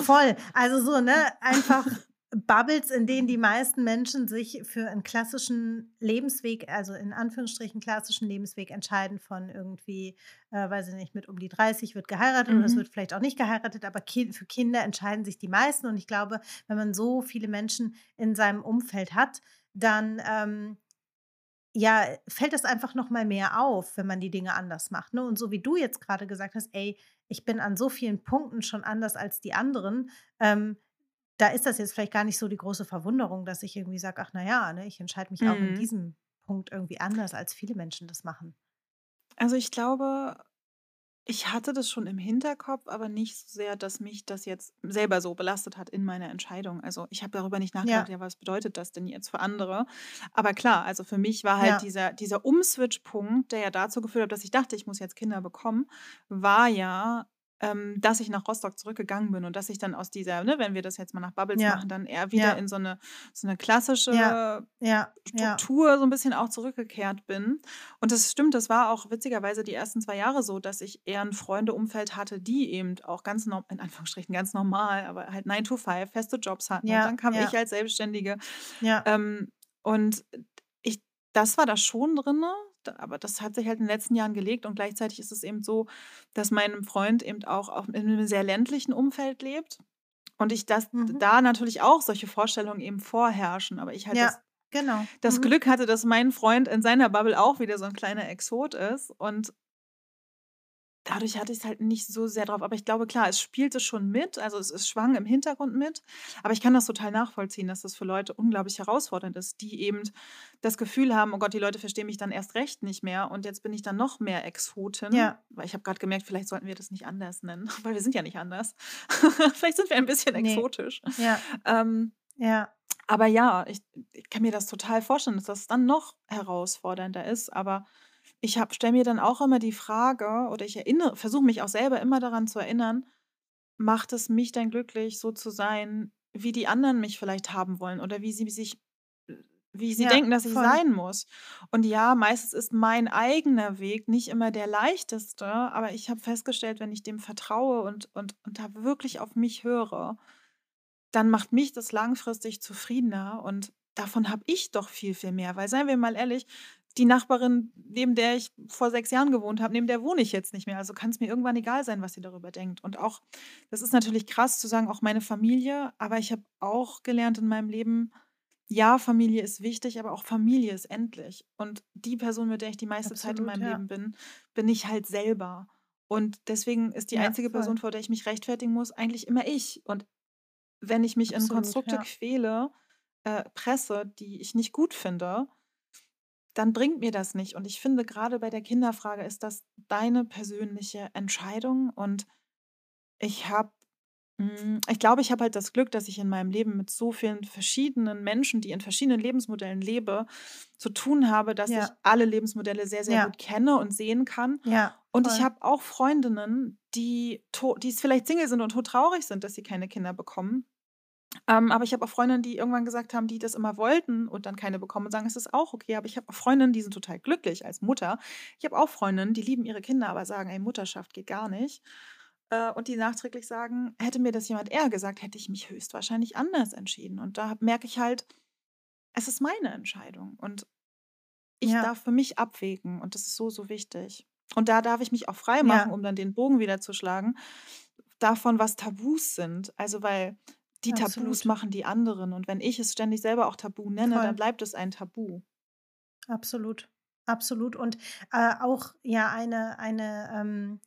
Voll. Also so, ne, einfach (laughs) Bubbles, in denen die meisten Menschen sich für einen klassischen Lebensweg, also in Anführungsstrichen klassischen Lebensweg entscheiden von irgendwie, äh, weiß ich nicht, mit um die 30 wird geheiratet oder es Mhm. wird vielleicht auch nicht geheiratet, aber ki für Kinder entscheiden sich die meisten. Und ich glaube, wenn man so viele Menschen in seinem Umfeld hat, dann ähm, ja, fällt es einfach noch mal mehr auf, wenn man die Dinge anders macht, ne? Und so wie du jetzt gerade gesagt hast: „Ey, ich bin an so vielen Punkten schon anders als die anderen“, ähm, da ist das jetzt vielleicht gar nicht so die große Verwunderung, dass ich irgendwie sage: „Ach na ja, ne, ich entscheide mich auch in Mhm. diesem Punkt irgendwie anders, als viele Menschen das machen.“ Also, ich glaube, ich hatte das schon im Hinterkopf, aber nicht so sehr, dass mich das jetzt selber so belastet hat in meiner Entscheidung. Also, ich habe darüber nicht nachgedacht, Ja, ja, was bedeutet das denn jetzt für andere? Aber klar, also für mich war halt ja, dieser dieser Umswitch-Punkt, der ja dazu geführt hat, dass ich dachte, ich muss jetzt Kinder bekommen, war ja, ähm, dass ich nach Rostock zurückgegangen bin und dass ich dann aus dieser ne, wenn wir das jetzt mal nach Bubbles ja, machen, dann eher wieder ja, in so eine so 'ne ja, klassische ja, Struktur so ein bisschen auch zurückgekehrt bin. Und das stimmt, das war auch witzigerweise die ersten 2 Jahre so, dass ich eher 'n Freundeumfeld hatte, die eben auch ganz norm in Anführungsstrichen ganz normal, aber halt 9 to 5 feste Jobs hatten. Und dann kam ich als Selbstständige. ja, Ähm, und ich das war da schon drinne, d aber das hat sich halt in den letzten Jahren gelegt und gleichzeitig ist es eben so, dass mein Freund eben auch auch in 'nem sehr ländlichen Umfeld lebt und ich das mhm, da natürlich auch solche Vorstellungen eben vorherrschen, aber ich halt ja, das genau, das mhm, Glück hatte, dass mein Freund in seiner Bubble auch wieder so 'n kleiner Exot ist und dadurch hatte ich's halt nicht so sehr drauf. Aber ich glaube, klar, es spielte schon mit, also es es schwang im Hintergrund mit. Aber ich kann das total nachvollziehen, dass das für Leute unglaublich herausfordernd ist, die eben das Gefühl haben: „Oh Gott, die Leute verstehen mich dann erst recht nicht mehr und jetzt bin ich dann noch mehr Exotin.“ ja, Weil ich habe grad gemerkt, vielleicht sollten wir das nicht anders nennen, (laughs) weil wir sind ja nicht anders. (laughs) Vielleicht sind wir ein bisschen ne, exotisch. ja, Ähm ja, aber ja, ich ich kann mir das total vorstellen, dass das dann noch herausfordernder ist. Aber ich habe stelle mir dann auch immer die Frage oder ich erinnere versuche mich auch selber immer daran zu erinnern: Macht es mich denn glücklich, so zu sein, wie die anderen mich vielleicht haben wollen oder wie sie sich wie sie ja, denken, dass ich voll, sein muss? Und ja, meistens ist mein eigener Weg nicht immer der leichteste, aber ich habe festgestellt, wenn ich dem vertraue und und und da wirklich auf mich höre dann macht mich das langfristig zufriedener und davon habe ich doch viel, viel mehr. Weil seien wir mal ehrlich, die Nachbarin, neben der ich vor sechs Jahren gewohnt habe, neben der wohne ich jetzt nicht mehr. Also kann es mir irgendwann egal sein, was sie darüber denkt. Und auch, das ist natürlich krass zu sagen, auch meine Familie, aber ich habe auch gelernt in meinem Leben, ja, Familie ist wichtig, aber auch Familie ist endlich. Und die Person, mit der ich die meiste Zeit in Absolut, meinem ja. Leben bin, bin ich halt selber. Und deswegen ist die Ja, einzige voll. Person, vor der ich mich rechtfertigen muss, eigentlich immer ich. Und wenn ich mich in Absolut, Konstrukte ja. quäle, äh, presse, die ich nicht gut finde, dann bringt mir das nicht. Und ich finde, gerade bei der Kinderfrage ist das deine persönliche Entscheidung. Und ich habe, ich glaube, ich habe halt das Glück, dass ich in meinem Leben mit so vielen verschiedenen Menschen, die in verschiedenen Lebensmodellen lebe, zu tun habe, dass ich Ja, alle Lebensmodelle sehr, sehr ja, gut kenne und sehen kann. ja, Und ich habe auch Freundinnen, die, die vielleicht Single sind und todtraurig sind, dass sie keine Kinder bekommen. Ähm, aber ich habe auch Freundinnen, die irgendwann gesagt haben, die das immer wollten und dann keine bekommen und sagen, es ist auch okay. Aber ich habe auch Freundinnen, die sind total glücklich als Mutter. Ich habe auch Freundinnen, die lieben ihre Kinder, aber sagen, ey, Mutterschaft geht gar nicht. Äh, und die nachträglich sagen, hätte mir das jemand eher gesagt, hätte ich mich höchstwahrscheinlich anders entschieden. Und da merke ich halt, es ist meine Entscheidung und ich Ja, darf für mich abwägen und das ist so, so wichtig. Und da darf ich mich auch frei machen, ja, um dann den Bogen wieder zu schlagen, davon, was Tabus sind. Also, weil die Tabus absolut. machen die anderen. Und wenn ich es ständig selber auch Tabu nenne, dann Voll. bleibt es ein Tabu. Absolut. Absolut. Und äh, auch ja eine, eine, ähm,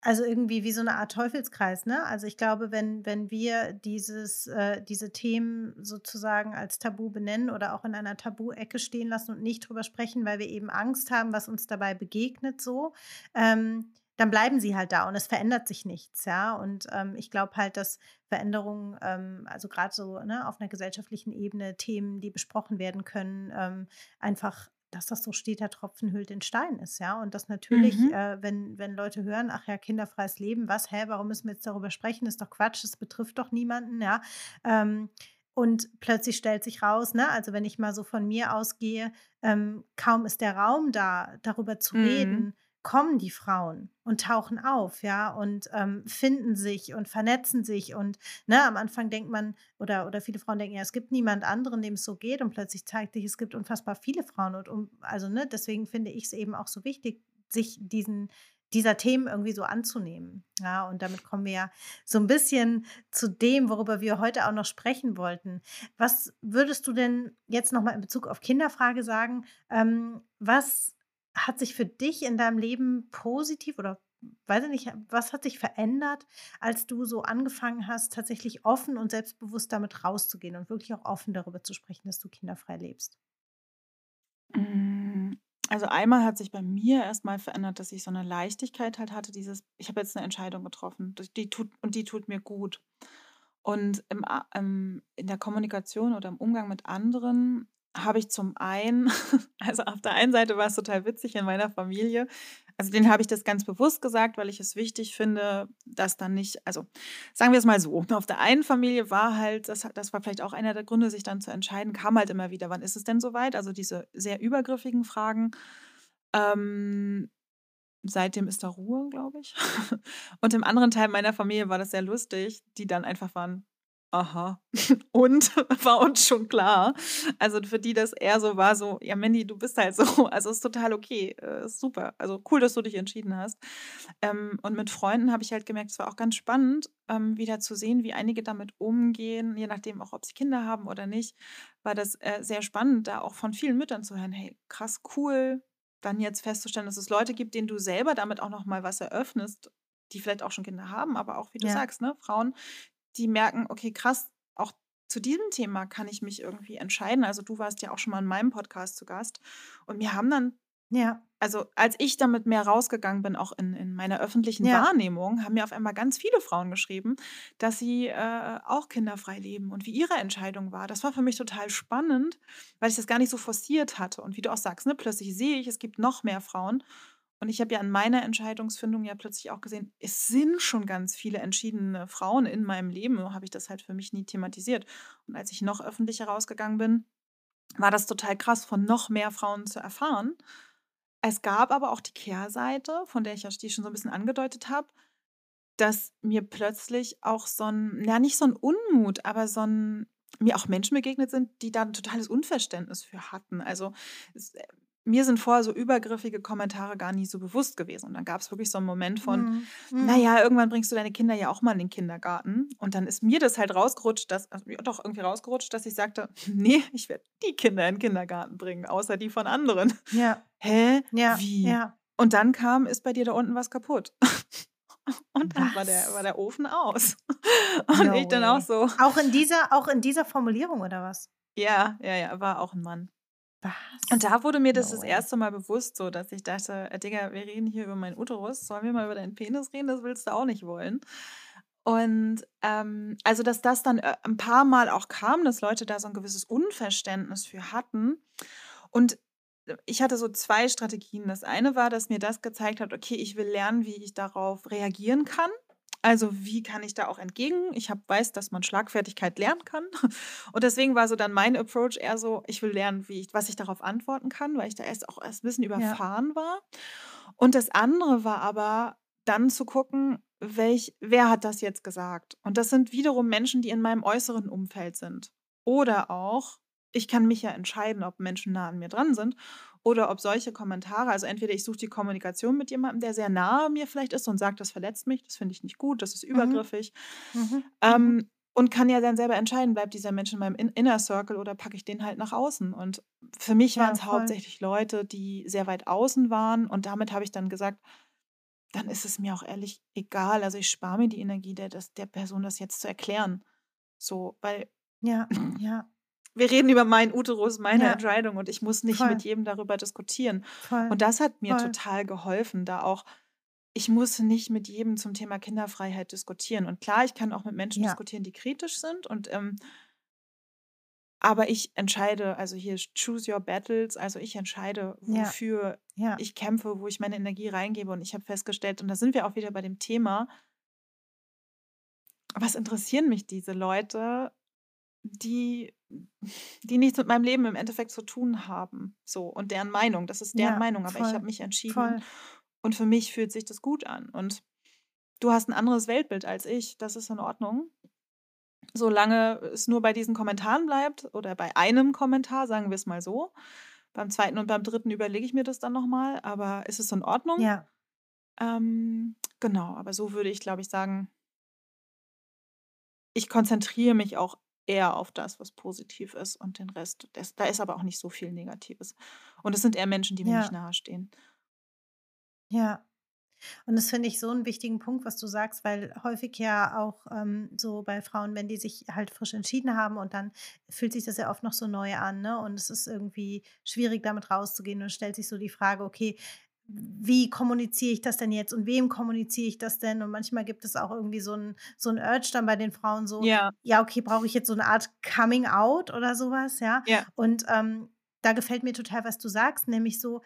also irgendwie wie so eine Art Teufelskreis, ne? Also ich glaube, wenn, wenn wir dieses, äh, diese Themen sozusagen als Tabu benennen oder auch in einer Tabu-Ecke stehen lassen und nicht drüber sprechen, weil wir eben Angst haben, was uns dabei begegnet, so, ähm, dann bleiben sie halt da und es verändert sich nichts, ja. Und ähm, ich glaube halt, dass Veränderungen, ähm, also gerade so ne, auf einer gesellschaftlichen Ebene, Themen, die besprochen werden können, ähm, einfach dass das so steter Tropfen hüllt den Stein ist, ja. Und das natürlich, Mhm. äh, wenn, wenn Leute hören, ach ja, kinderfreies Leben, was, hä, warum müssen wir jetzt darüber sprechen? Ist doch Quatsch, das betrifft doch niemanden, ja. Ähm, und plötzlich stellt sich raus, ne, also wenn ich mal so von mir ausgehe, ähm, kaum ist der Raum da, darüber zu Mhm. reden, kommen die Frauen und tauchen auf, ja, und ähm, finden sich und vernetzen sich. Und ne, am Anfang denkt man, oder, oder viele Frauen denken, ja, es gibt niemand anderen, dem es so geht. Und plötzlich zeigt sich, es gibt unfassbar viele Frauen. Und um, also, ne, deswegen finde ich es eben auch so wichtig, sich diesen, dieser Themen irgendwie so anzunehmen. Ja, und damit kommen wir ja so ein bisschen zu dem, worüber wir heute auch noch sprechen wollten. Was würdest du denn jetzt nochmal in Bezug auf Kinderfrage sagen? Ähm, was hat sich für dich in deinem Leben positiv oder weiß ich nicht, was hat sich verändert, als du so angefangen hast, tatsächlich offen und selbstbewusst damit rauszugehen und wirklich auch offen darüber zu sprechen, dass du kinderfrei lebst? Mm, Also einmal hat sich bei mir erstmal verändert, dass ich so eine Leichtigkeit halt hatte, dieses, ich habe jetzt eine Entscheidung getroffen, die tut, und die tut mir gut. Und im, ähm, in der Kommunikation oder im Umgang mit anderen habe ich zum einen, (laughs) also auf der einen Seite war es total witzig in meiner Familie. Also denen habe ich das ganz bewusst gesagt, weil ich es wichtig finde, dass dann nicht, also sagen wir es mal so, auf der einen Familie war halt, das, das war vielleicht auch einer der Gründe, sich dann zu entscheiden, kam halt immer wieder, wann ist es denn soweit? Also diese sehr übergriffigen Fragen. Ähm, Seitdem ist da Ruhe, glaube ich. (laughs) Und im anderen Teil meiner Familie war das sehr lustig, die dann einfach waren, aha. (laughs) Und (laughs) war uns schon klar. Also für die das eher so war, so, ja, Mandy, du bist halt so. (laughs) Also ist total okay. äh, Ist super. Also cool, dass du dich entschieden hast. Ähm, und mit Freunden habe ich halt gemerkt, es war auch ganz spannend, ähm, wieder zu sehen, wie einige damit umgehen, je nachdem auch, ob sie Kinder haben oder nicht, war das äh, sehr spannend, da auch von vielen Müttern zu hören, hey, krass, cool, dann jetzt festzustellen, dass es Leute gibt, denen du selber damit auch noch mal was eröffnest, die vielleicht auch schon Kinder haben, aber auch, wie du Ja, sagst, ne, Frauen, die merken, okay, krass, auch zu diesem Thema kann ich mich irgendwie entscheiden. Also du warst ja auch schon mal in meinem Podcast zu Gast und mir haben dann ja, also als ich damit mehr rausgegangen bin, auch in, in meiner öffentlichen ja, Wahrnehmung, haben mir auf einmal ganz viele Frauen geschrieben, dass sie äh, auch kinderfrei leben und wie ihre Entscheidung war. Das war für mich total spannend, weil ich das gar nicht so forciert hatte. Und wie du auch sagst, ne, plötzlich sehe ich, es gibt noch mehr Frauen. Und ich habe ja an meiner Entscheidungsfindung ja plötzlich auch gesehen, es sind schon ganz viele entschiedene Frauen in meinem Leben. So habe ich das halt für mich nie thematisiert. Und als ich noch öffentlicher rausgegangen bin, war das total krass, von noch mehr Frauen zu erfahren. Es gab aber auch die Kehrseite, von der ich ja die schon so ein bisschen angedeutet habe, dass mir plötzlich auch so ein, ja, nicht so ein Unmut, aber so ein mir auch Menschen begegnet sind, die da ein totales Unverständnis für hatten. Also es, äh, mir sind vorher so übergriffige Kommentare gar nie so bewusst gewesen. Und dann gab es wirklich so einen Moment von, Mhm. Mhm. naja, irgendwann bringst du deine Kinder ja auch mal in den Kindergarten. Und dann ist mir das halt rausgerutscht, dass, also, doch irgendwie rausgerutscht, dass ich sagte, (laughs) nee, ich werde die Kinder in den Kindergarten bringen, außer die von anderen. Ja, (laughs) Hä? ja, Wie? ja. Und dann kam, ist bei dir da unten was kaputt. (laughs) Und dann war der, war der Ofen aus. Und No ich dann auch so, Auch in dieser, auch in dieser Formulierung oder was? ja, ja, ja, war auch ein Mann. Was? Und da wurde mir das No das erste Mal bewusst, so dass ich dachte, äh, Digga, wir reden hier über meinen Uterus, sollen wir mal über deinen Penis reden? Das willst du auch nicht wollen. Und ähm, also, dass das dann äh, ein paar Mal auch kam, dass Leute da so ein gewisses Unverständnis für hatten. Und äh, ich hatte so zwei Strategien. Das eine war, dass mir das gezeigt hat, okay, ich will lernen, wie ich darauf reagieren kann. Also wie kann ich da auch entgegen? Ich hab, weiß, dass man Schlagfertigkeit lernen kann. (laughs) Und deswegen war so dann mein Approach eher so, ich will lernen, wie ich, was ich darauf antworten kann, weil ich da erst auch erst ein bisschen Ja, überfahren war. Und das andere war aber dann zu gucken, welch, wer hat das jetzt gesagt? Und das sind wiederum Menschen, die in meinem äußeren Umfeld sind. Oder auch, ich kann mich ja entscheiden, ob Menschen nah an mir dran sind oder ob solche Kommentare, also entweder ich suche die Kommunikation mit jemandem, der sehr nahe mir vielleicht ist und sagt, das verletzt mich, das finde ich nicht gut, das ist mhm. übergriffig. Mhm. Mhm. Ähm, und kann ja dann selber entscheiden, bleibt dieser Mensch in meinem In Inner Circle oder packe ich den halt nach außen. Und für mich waren es hauptsächlich Leute, die sehr weit außen waren. Und damit habe ich dann gesagt, dann ist es mir auch ehrlich egal. Also ich spare mir die Energie, der, der Person das jetzt zu erklären. So, weil Ja, (clears throat) ja, wir reden über meinen Uterus, meine ja, Entscheidung und ich muss nicht voll, mit jedem darüber diskutieren. voll, Und das hat mir voll. total geholfen, da auch, ich muss nicht mit jedem zum Thema Kinderfreiheit diskutieren. Und klar, ich kann auch mit Menschen Ja, diskutieren, die kritisch sind. Und ähm, aber ich entscheide, also hier choose your battles, also ich entscheide, wofür ja, ich kämpfe, wo ich meine Energie reingebe. Und ich habe festgestellt, und da sind wir auch wieder bei dem Thema, was interessieren mich diese Leute, die, die nichts mit meinem Leben im Endeffekt zu tun haben. So, und deren Meinung, das ist deren ja, Meinung, aber ich habe voll, mich entschieden voll. und für mich fühlt sich das gut an. Und du hast ein anderes Weltbild als ich, das ist in Ordnung. Solange es nur bei diesen Kommentaren bleibt oder bei einem Kommentar, sagen wir es mal so. Beim zweiten und beim dritten überlege ich mir das dann nochmal, aber ist es in Ordnung? Ja, Ähm, genau, aber so würde ich, glaube ich, sagen, ich konzentriere mich auch eher auf das, was positiv ist und den Rest, das, da ist aber auch nicht so viel Negatives. Und es sind eher Menschen, die mir nicht ja, nahestehen. ja. Und das finde ich so einen wichtigen Punkt, was du sagst, weil häufig ja auch ähm, so bei Frauen, wenn die sich halt frisch entschieden haben und dann fühlt sich das ja oft noch so neu an, ne? Und es ist irgendwie schwierig, damit rauszugehen und stellt sich so die Frage, okay, wie kommuniziere ich das denn jetzt und wem kommuniziere ich das denn? Und manchmal gibt es auch irgendwie so ein, so ein Urge dann bei den Frauen so, Ja, ja, okay, brauche ich jetzt so eine Art Coming Out oder sowas, ja? ja, Und ähm, da gefällt mir total, was du sagst, nämlich so,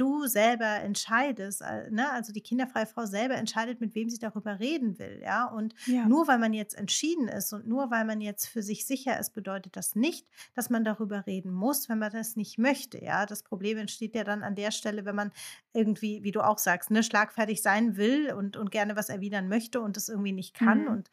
du selber entscheidest, ne? also die kinderfreie Frau selber entscheidet, mit wem sie darüber reden will, ja. Und ja. nur weil man jetzt entschieden ist und nur weil man jetzt für sich sicher ist, bedeutet das nicht, dass man darüber reden muss, wenn man das nicht möchte, ja. Das Problem entsteht ja dann an der Stelle, wenn man irgendwie, wie du auch sagst, ne, schlagfertig sein will und, und gerne was erwidern möchte und das irgendwie nicht kann. Mhm. Und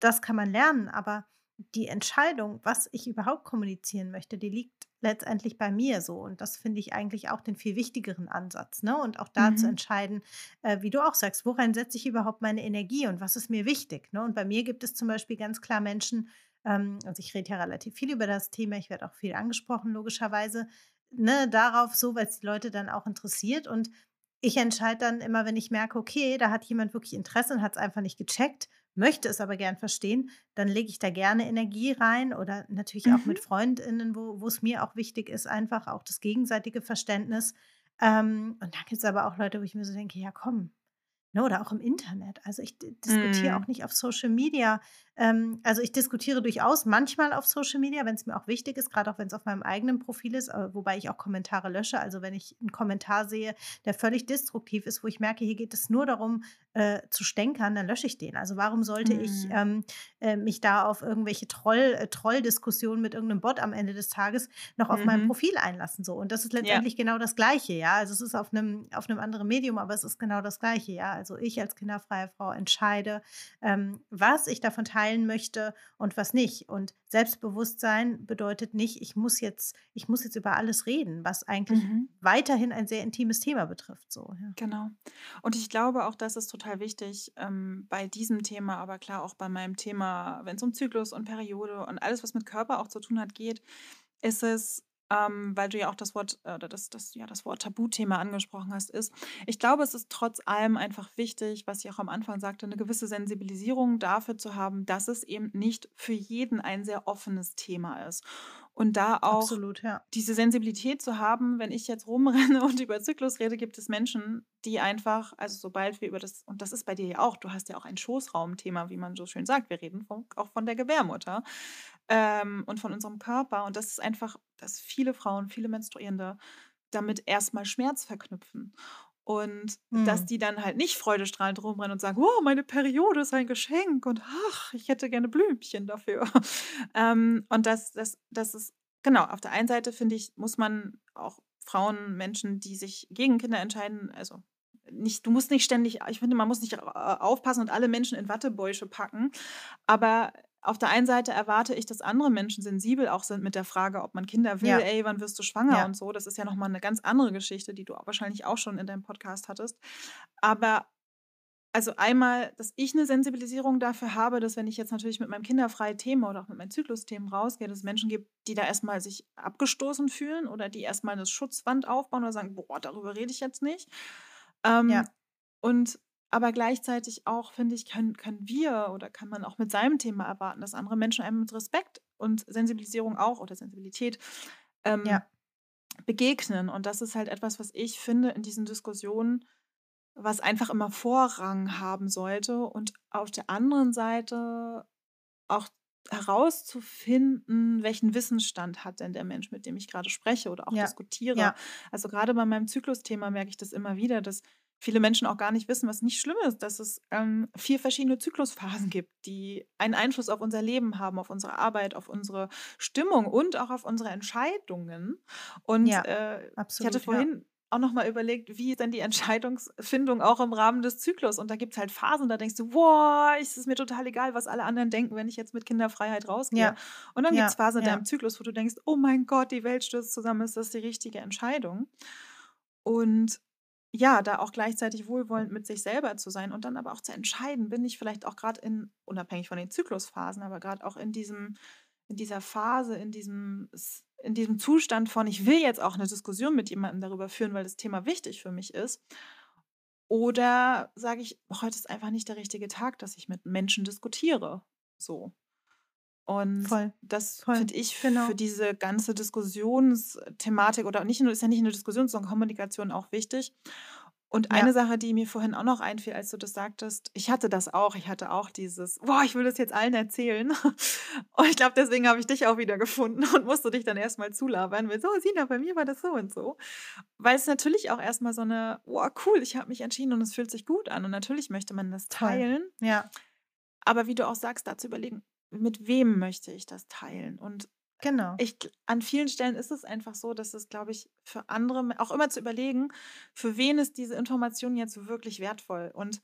das kann man lernen, aber die Entscheidung, was ich überhaupt kommunizieren möchte, die liegt letztendlich bei mir so. Und das finde ich eigentlich auch den viel wichtigeren Ansatz. Ne? Und auch da zu Mhm. entscheiden, äh, wie du auch sagst, worein setze ich überhaupt meine Energie und was ist mir wichtig. Ne? Und bei mir gibt es zum Beispiel ganz klar Menschen, ähm, also ich rede ja relativ viel über das Thema, ich werde auch viel angesprochen, logischerweise, ne, darauf so, weil es die Leute dann auch interessiert. Und ich entscheide dann immer, wenn ich merke, okay, da hat jemand wirklich Interesse und hat es einfach nicht gecheckt, möchte es aber gern verstehen, dann lege ich da gerne Energie rein oder natürlich auch Mhm. mit Freundinnen, wo wo es mir auch wichtig ist, einfach auch das gegenseitige Verständnis. Ähm, und dann gibt es aber auch Leute, wo ich mir so denke, ja komm, ne, oder auch im Internet. Also ich diskutiere auch Mhm. nicht auf Social Media. Ähm, also ich diskutiere durchaus manchmal auf Social Media, wenn es mir auch wichtig ist, gerade auch wenn es auf meinem eigenen Profil ist, äh, wobei ich auch Kommentare lösche. Also wenn ich einen Kommentar sehe, der völlig destruktiv ist, wo ich merke, hier geht es nur darum, äh, zu stänkern, dann lösche ich den. Also warum sollte ich Mhm. ähm, äh, mich da auf irgendwelche Troll, äh, Trolldiskussionen mit irgendeinem Bot am Ende des Tages noch auf mein Mhm. Profil einlassen? So. Und das ist Ja. letztendlich genau das Gleiche, ja. Also es ist auf einem, auf einem anderen Medium, aber es ist genau das Gleiche, ja. Also ich als kinderfreie Frau entscheide, ähm, was ich davon teile teilen möchte und was nicht. Und Selbstbewusstsein bedeutet nicht, ich muss jetzt, ich muss jetzt über alles reden, was eigentlich Mhm. weiterhin ein sehr intimes Thema betrifft. So, ja. Genau. Und ich glaube auch, das ist total wichtig ähm, bei diesem Thema, aber klar auch bei meinem Thema, wenn es um Zyklus und Periode und alles, was mit Körper auch zu tun hat, geht, ist es, ähm, weil du ja auch das Wort, äh, oder das, das, ja, das Wort Tabuthema angesprochen hast, ist, ich glaube, es ist trotz allem einfach wichtig, was ich auch am Anfang sagte, eine gewisse Sensibilisierung dafür zu haben, dass es eben nicht für jeden ein sehr offenes Thema ist. Und da auch Absolut, ja. diese Sensibilität zu haben, wenn ich jetzt rumrenne (laughs) und über Zyklus rede, gibt es Menschen, die einfach, also sobald wir über das, und das ist bei dir ja auch, du hast ja auch ein Schoßraumthema, wie man so schön sagt, wir reden von, auch von der Gebärmutter ähm, und von unserem Körper. Und das ist einfach, dass viele Frauen, viele Menstruierende damit erstmal Schmerz verknüpfen. Und dass Hm. die dann halt nicht freudestrahlend rumrennen und sagen, oh, meine Periode ist ein Geschenk und ach, ich hätte gerne Blümchen dafür. (laughs) ähm, und das, das, das ist, genau, auf der einen Seite finde ich, muss man auch Frauen, Menschen, die sich gegen Kinder entscheiden, also nicht, du musst nicht ständig, ich finde, man muss nicht aufpassen und alle Menschen in Wattebäusche packen. Aber auf der einen Seite erwarte ich, dass andere Menschen sensibel auch sind mit der Frage, ob man Kinder will, Ja, ey, wann wirst du schwanger ja, und so. Das ist ja nochmal eine ganz andere Geschichte, die du wahrscheinlich auch schon in deinem Podcast hattest. Aber also einmal, dass ich eine Sensibilisierung dafür habe, dass wenn ich jetzt natürlich mit meinem kinderfreien Thema oder auch mit meinen Zyklusthemen rausgehe, dass es Menschen gibt, die da erstmal sich abgestoßen fühlen oder die erstmal eine Schutzwand aufbauen oder sagen, boah, darüber rede ich jetzt nicht. Ähm, ja, und aber gleichzeitig auch, finde ich, können, können wir oder kann man auch mit seinem Thema erwarten, dass andere Menschen einem mit Respekt und Sensibilisierung auch oder Sensibilität ähm, ja, begegnen. Und das ist halt etwas, was ich finde in diesen Diskussionen, was einfach immer Vorrang haben sollte. Und auf der anderen Seite auch herauszufinden, welchen Wissensstand hat denn der Mensch, mit dem ich gerade spreche oder auch ja, diskutiere. ja, Also gerade bei meinem Zyklusthema merke ich das immer wieder, dass viele Menschen auch gar nicht wissen, was nicht schlimm ist, dass es ähm, vier verschiedene Zyklusphasen gibt, die einen Einfluss auf unser Leben haben, auf unsere Arbeit, auf unsere Stimmung und auch auf unsere Entscheidungen. Und ja, äh, ich hatte absolut, ja. vorhin auch nochmal überlegt, wie ist denn die Entscheidungsfindung auch im Rahmen des Zyklus? Und da gibt es halt Phasen, da denkst du, boah, es ist mir total egal, was alle anderen denken, wenn ich jetzt mit Kinderfreiheit rausgehe. Ja, Und dann gibt es ja, Phasen in ja, deinem Zyklus, wo du denkst, oh mein Gott, die Welt stürzt zusammen, ist das die richtige Entscheidung? Und ja, da auch gleichzeitig wohlwollend mit sich selber zu sein und dann aber auch zu entscheiden, bin ich vielleicht auch gerade in, unabhängig von den Zyklusphasen, aber gerade auch in diesem, in dieser Phase, in diesem, in diesem Zustand von, ich will jetzt auch eine Diskussion mit jemandem darüber führen, weil das Thema wichtig für mich ist. Oder sage ich, heute ist einfach nicht der richtige Tag, dass ich mit Menschen diskutiere. So. Und voll, das finde ich genau. für diese ganze Diskussionsthematik oder nicht nur, ist ja nicht nur Diskussion, sondern Kommunikation auch wichtig. Und eine Ja, Sache, die mir vorhin auch noch einfiel, als du das sagtest, ich hatte das auch, ich hatte auch dieses, boah, ich will das jetzt allen erzählen. (laughs) Und ich glaube, deswegen habe ich dich auch wieder gefunden (laughs) und musste dich dann erstmal zulabern mit, so, Sina, bei mir war das so und so. Weil es natürlich auch erstmal so eine, boah, cool, ich habe mich entschieden und es fühlt sich gut an. Und natürlich möchte man das teilen. Ja, Aber wie du auch sagst, da zu überlegen, mit wem möchte ich das teilen? Und genau. ich, an vielen Stellen ist es einfach so, dass es, glaube ich, für andere auch immer zu überlegen, für wen ist diese Information jetzt wirklich wertvoll? Und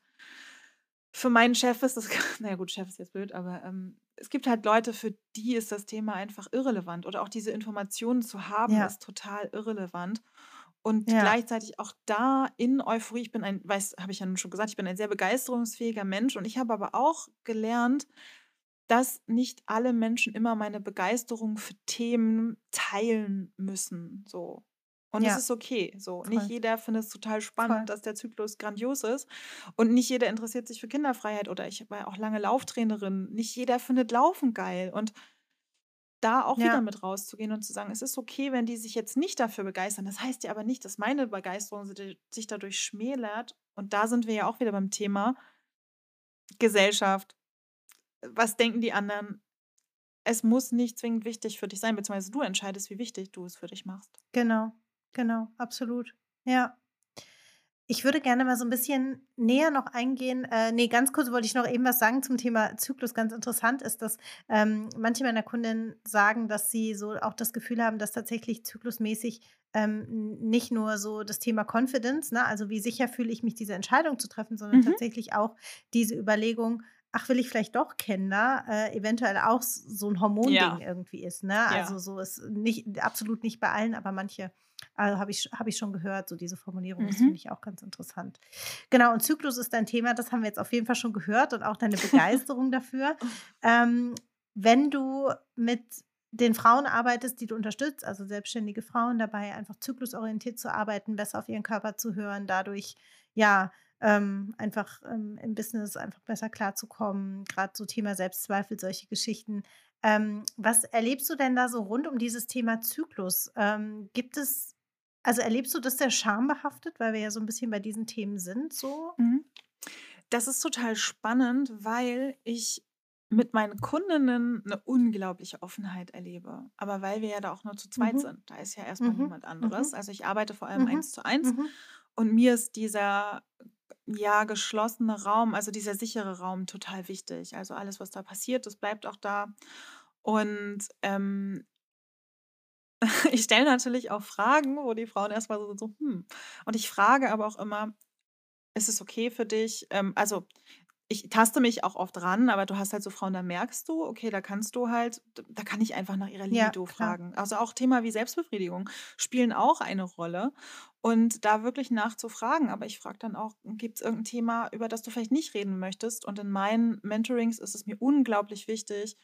für meinen Chef ist das, (laughs) naja gut, Chef ist jetzt blöd, aber ähm, es gibt halt Leute, für die ist das Thema einfach irrelevant oder auch diese Informationen zu haben, Ja, ist total irrelevant. Und ja, gleichzeitig auch da in Euphorie, ich bin ein, weiß, habe ich ja nun schon gesagt, ich bin ein sehr begeisterungsfähiger Mensch und ich habe aber auch gelernt, dass nicht alle Menschen immer meine Begeisterung für Themen teilen müssen. So. Und es ja, ist okay. So. Nicht jeder findet es total spannend, voll. dass der Zyklus grandios ist. Und nicht jeder interessiert sich für Kinderfreiheit. Oder ich war auch lange Lauftrainerin. Nicht jeder findet Laufen geil. Und da auch wieder Ja, mit rauszugehen und zu sagen, es ist okay, wenn die sich jetzt nicht dafür begeistern. Das heißt ja aber nicht, dass meine Begeisterung si- sich dadurch schmälert. Und da sind wir ja auch wieder beim Thema Gesellschaft. Was denken die anderen? Es muss nicht zwingend wichtig für dich sein, beziehungsweise du entscheidest, wie wichtig du es für dich machst. genau, genau, absolut. Ja. Ich würde gerne mal so ein bisschen näher noch eingehen. Äh, ne, ganz kurz wollte ich noch eben was sagen zum Thema Zyklus. Ganz interessant ist, dass ähm, manche meiner Kundinnen sagen, dass sie so auch das Gefühl haben, dass tatsächlich zyklusmäßig ähm, nicht nur so das Thema Confidence, ne, also wie sicher fühle ich mich, diese Entscheidung zu treffen, sondern Mhm. tatsächlich auch diese Überlegung, ach, will ich vielleicht doch Kinder, äh, eventuell auch so ein Hormonding Ja, irgendwie ist, ne? Also, ja. so ist nicht absolut nicht bei allen, aber manche, äh, habe ich habe ich schon gehört, so diese Formulierung, das finde Mhm. ich auch ganz interessant. Genau, und Zyklus ist dein Thema, das haben wir jetzt auf jeden Fall schon gehört und auch deine (laughs) Begeisterung dafür. Ähm, wenn du mit den Frauen arbeitest, die du unterstützt, also selbstständige Frauen dabei, einfach zyklusorientiert zu arbeiten, besser auf ihren Körper zu hören, dadurch, ja, ähm, einfach, ähm, im Business einfach besser klarzukommen, Gerade so Thema Selbstzweifel, solche Geschichten. Ähm, was erlebst du denn da so rund um dieses Thema Zyklus? Ähm, gibt es also, erlebst du das sehr schambehaftet, weil wir ja so ein bisschen bei diesen Themen sind so? Mhm. Das ist total spannend, weil ich mit meinen Kundinnen eine unglaubliche Offenheit erlebe. Aber weil wir ja da auch nur zu zweit Mhm, sind, da ist ja erstmal mhm, niemand anderes. mhm, Also, ich arbeite vor allem mhm, eins zu eins mhm. und mir ist dieser, ja, geschlossene Raum, also dieser sichere Raum total wichtig. Also, alles, was da passiert, das bleibt auch da. Und, ähm, (laughs) ich stelle natürlich auch Fragen, wo die Frauen erstmal so so: „Hm.“ Und ich frage aber auch immer: ist es okay für dich? Ähm, also, ich taste mich auch oft ran, aber du hast halt so Frauen, da merkst du, okay, da kannst du halt da kann ich einfach nach ihrer Ja, Libido klar. fragen. Also, auch Thema wie Selbstbefriedigung spielen auch eine Rolle und da wirklich nachzufragen. Aber ich frage dann auch: gibt es irgendein Thema, über das du vielleicht nicht reden möchtest? Und in meinen Mentorings ist es mir unglaublich wichtig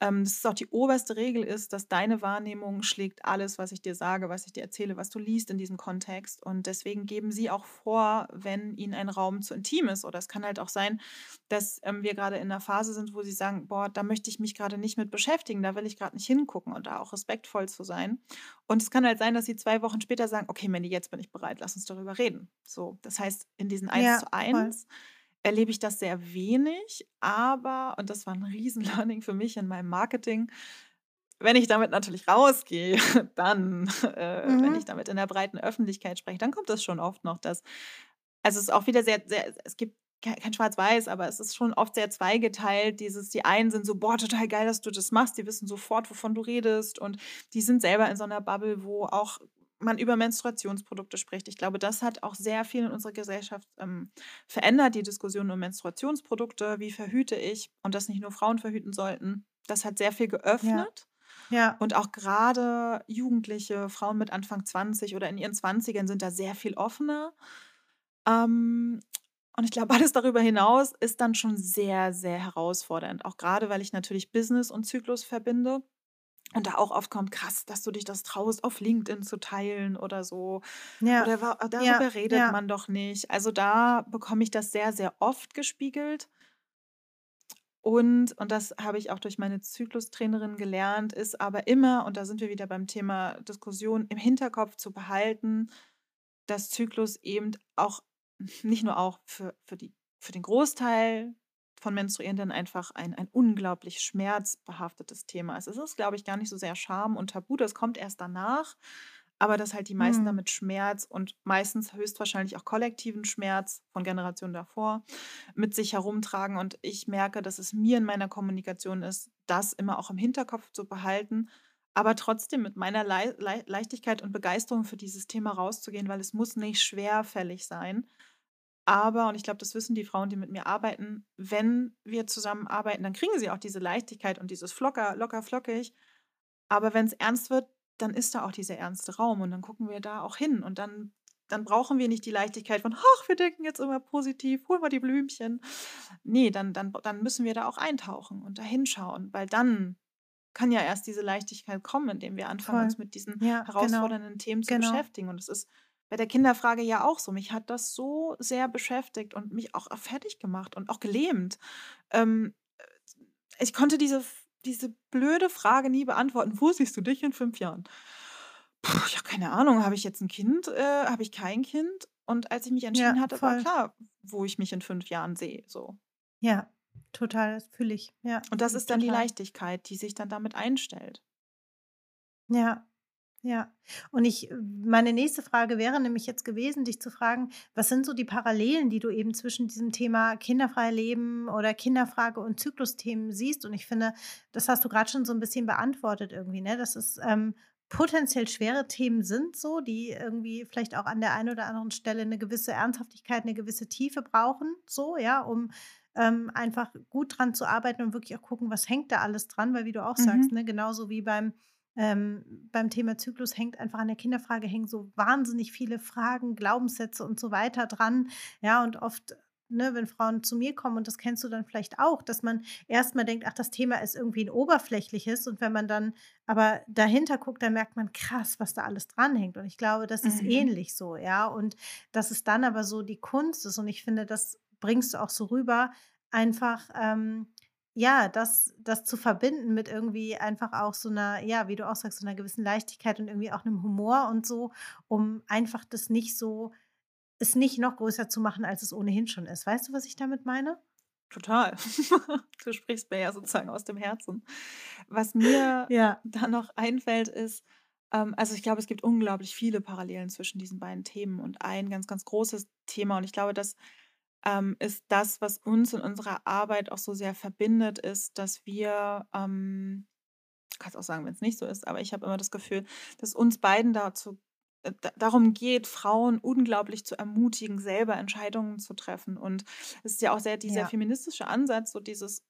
ähm, dass es auch die oberste Regel ist, dass deine Wahrnehmung schlägt alles, was ich dir sage, was ich dir erzähle, was du liest in diesem Kontext. Und deswegen geben sie auch vor, wenn ihnen ein Raum zu intim ist. Oder es kann halt auch sein, dass ähm, wir gerade in einer Phase sind, wo sie sagen, boah, da möchte ich mich gerade nicht mit beschäftigen, da will ich gerade nicht hingucken und da auch respektvoll zu sein. Und es kann halt sein, dass sie zwei Wochen später sagen, okay, Mandy, jetzt bin ich bereit, lass uns darüber reden. So, das heißt, in diesen eins Ja, zu voll. Erlebe ich das sehr wenig, aber und das war 'n Riesen-Learning für mich in meinem Marketing, wenn ich damit natürlich rausgehe, (laughs) dann äh, wenn ich Mhm. damit in der breiten Öffentlichkeit spreche, dann kommt das schon oft noch, dass also, es ist auch wieder sehr sehr es gibt kei kein Schwarz-Weiß, aber es ist schon oft sehr zweigeteilt, dieses die einen sind so: „Boah, total geil, dass du das machst.“ Die wissen sofort, wovon du redest und die sind selber in so einer Bubble, wo auch man über Menstruationsprodukte spricht. Ich glaube, das hat auch sehr viel in unserer Gesellschaft, ähm, verändert, die Diskussion um Menstruationsprodukte. Wie verhüte ich? Und dass nicht nur Frauen verhüten sollten. Das hat sehr viel Ja, geöffnet ja, und auch gerade Jugendliche, Frauen mit Anfang 20 oder in ihren Zwanzigern sind da sehr viel offener. Ähm, und ich glaube, alles darüber hinaus ist dann schon sehr, sehr herausfordernd. Auch gerade, weil ich natürlich Business und Zyklus verbinde. Und da auch oft kommt: „Krass, dass du dich das traust, auf LinkedIn zu teilen oder so. ja, Oder wa ja, darüber redet ja, man doch nicht.“ Also, da bekomme ich das sehr, sehr oft gespiegelt. Und und das habe ich auch durch meine Zyklustrainerin gelernt, ist aber immer und da sind wir wieder beim Thema Diskussion, im Hinterkopf zu behalten, dass Zyklus eben auch nicht nur auch für für die für den Großteil von Menstruierenden einfach ein ein unglaublich schmerzbehaftetes Thema ist. Es ist, glaube ich, gar nicht so sehr Scham und Tabu, das kommt erst danach, aber dass halt die meisten mhm, damit Schmerz und meistens höchstwahrscheinlich auch kollektiven Schmerz von Generationen davor mit sich herumtragen. Und ich merke, dass es mir in meiner Kommunikation ist, das immer auch im Hinterkopf zu behalten, aber trotzdem mit meiner Lei Lei Leichtigkeit und Begeisterung für dieses Thema rauszugehen, weil es muss nicht schwerfällig sein. Aber, und ich glaube, das wissen die Frauen, die mit mir arbeiten, wenn wir zusammenarbeiten, dann kriegen sie auch diese Leichtigkeit und dieses Flocker, locker flockig. Aber wenn es ernst wird, dann ist da auch dieser ernste Raum und dann gucken wir da auch hin und dann dann brauchen wir nicht die Leichtigkeit von: „Ach, wir denken jetzt immer positiv, hol mal die Blümchen.“ Ne, dann dann dann müssen wir da auch eintauchen und da hinschauen, weil dann kann ja erst diese Leichtigkeit kommen, indem wir anfangen, voll. uns mit diesen Ja, genau, herausfordernden Themen zu genau. beschäftigen. Und es ist bei der Kinderfrage ja auch so. Mich hat das so sehr beschäftigt und mich auch fertig gemacht und auch gelähmt. Ähm, ich konnte diese diese blöde Frage nie beantworten: „Wo siehst du dich in 5 Jahren?“ Puh, ja, keine Ahnung. Habe ich jetzt ein Kind? Äh, habe ich kein Kind? Und als ich mich entschieden Ja, hatte, war voll. klar, wo ich mich in 5 Jahren sehe, so. Ja, total, das fühle ich. Ja, Und das ist dann die total. Leichtigkeit, die sich dann damit einstellt. Ja, ja. Und ich meine nächste Frage wäre nämlich jetzt gewesen, dich zu fragen, was sind so die Parallelen, die du eben zwischen diesem Thema kinderfrei leben oder Kinderfrage und Zyklusthemen siehst? Und ich finde, das hast du gerade schon so ein bisschen beantwortet irgendwie, ne, dass es, ähm, potenziell schwere Themen sind so, die irgendwie vielleicht auch an der einen oder anderen Stelle eine gewisse Ernsthaftigkeit, eine gewisse Tiefe brauchen so, ja, um ähm, einfach gut dran zu arbeiten und wirklich auch gucken, was hängt da alles dran, weil wie du auch sagst, Mhm. ne, genauso wie beim ähm, beim Thema Zyklus hängt einfach an der Kinderfrage hängen so wahnsinnig viele Fragen, Glaubenssätze und so weiter dran. Ja, und oft, ne, wenn Frauen zu mir kommen, und das kennst du dann vielleicht auch, dass man erst mal denkt: „Ach, das Thema ist irgendwie 'n oberflächliches.“ Und wenn man dann aber dahinter guckt, dann merkt man: „Krass, was da alles dranhängt.“ Und ich glaube, das ist Mhm. ähnlich so, ja? Und dass es dann aber so die Kunst ist und ich finde, das bringst du auch so rüber, einfach, ähm, ja, das das zu verbinden mit irgendwie einfach auch so 'ner ja, wie du auch sagst, so 'ner gewissen Leichtigkeit und irgendwie auch 'nem Humor und so, um einfach das nicht so es nicht noch größer zu machen, als es ohnehin schon ist. Weißt du, was ich damit meine? Total. (laughs) Du sprichst mir ja sozusagen aus dem Herzen. Was mir Ja. da noch einfällt, ist ähm, also, ich glaube, es gibt unglaublich viele Parallelen zwischen diesen beiden Themen und ein ganz, ganz großes Thema und ich glaube, das, ähm, ist das, was uns in unserer Arbeit auch so sehr verbindet, ist, dass wir, ähm kannst auch sagen, wenn's nicht so ist, aber ich habe immer das Gefühl, dass uns beiden dazu äh, da darum geht, Frauen unglaublich zu ermutigen, selber Entscheidungen zu treffen. Und es ist ja auch sehr dieser Ja. feministische Ansatz, so dieses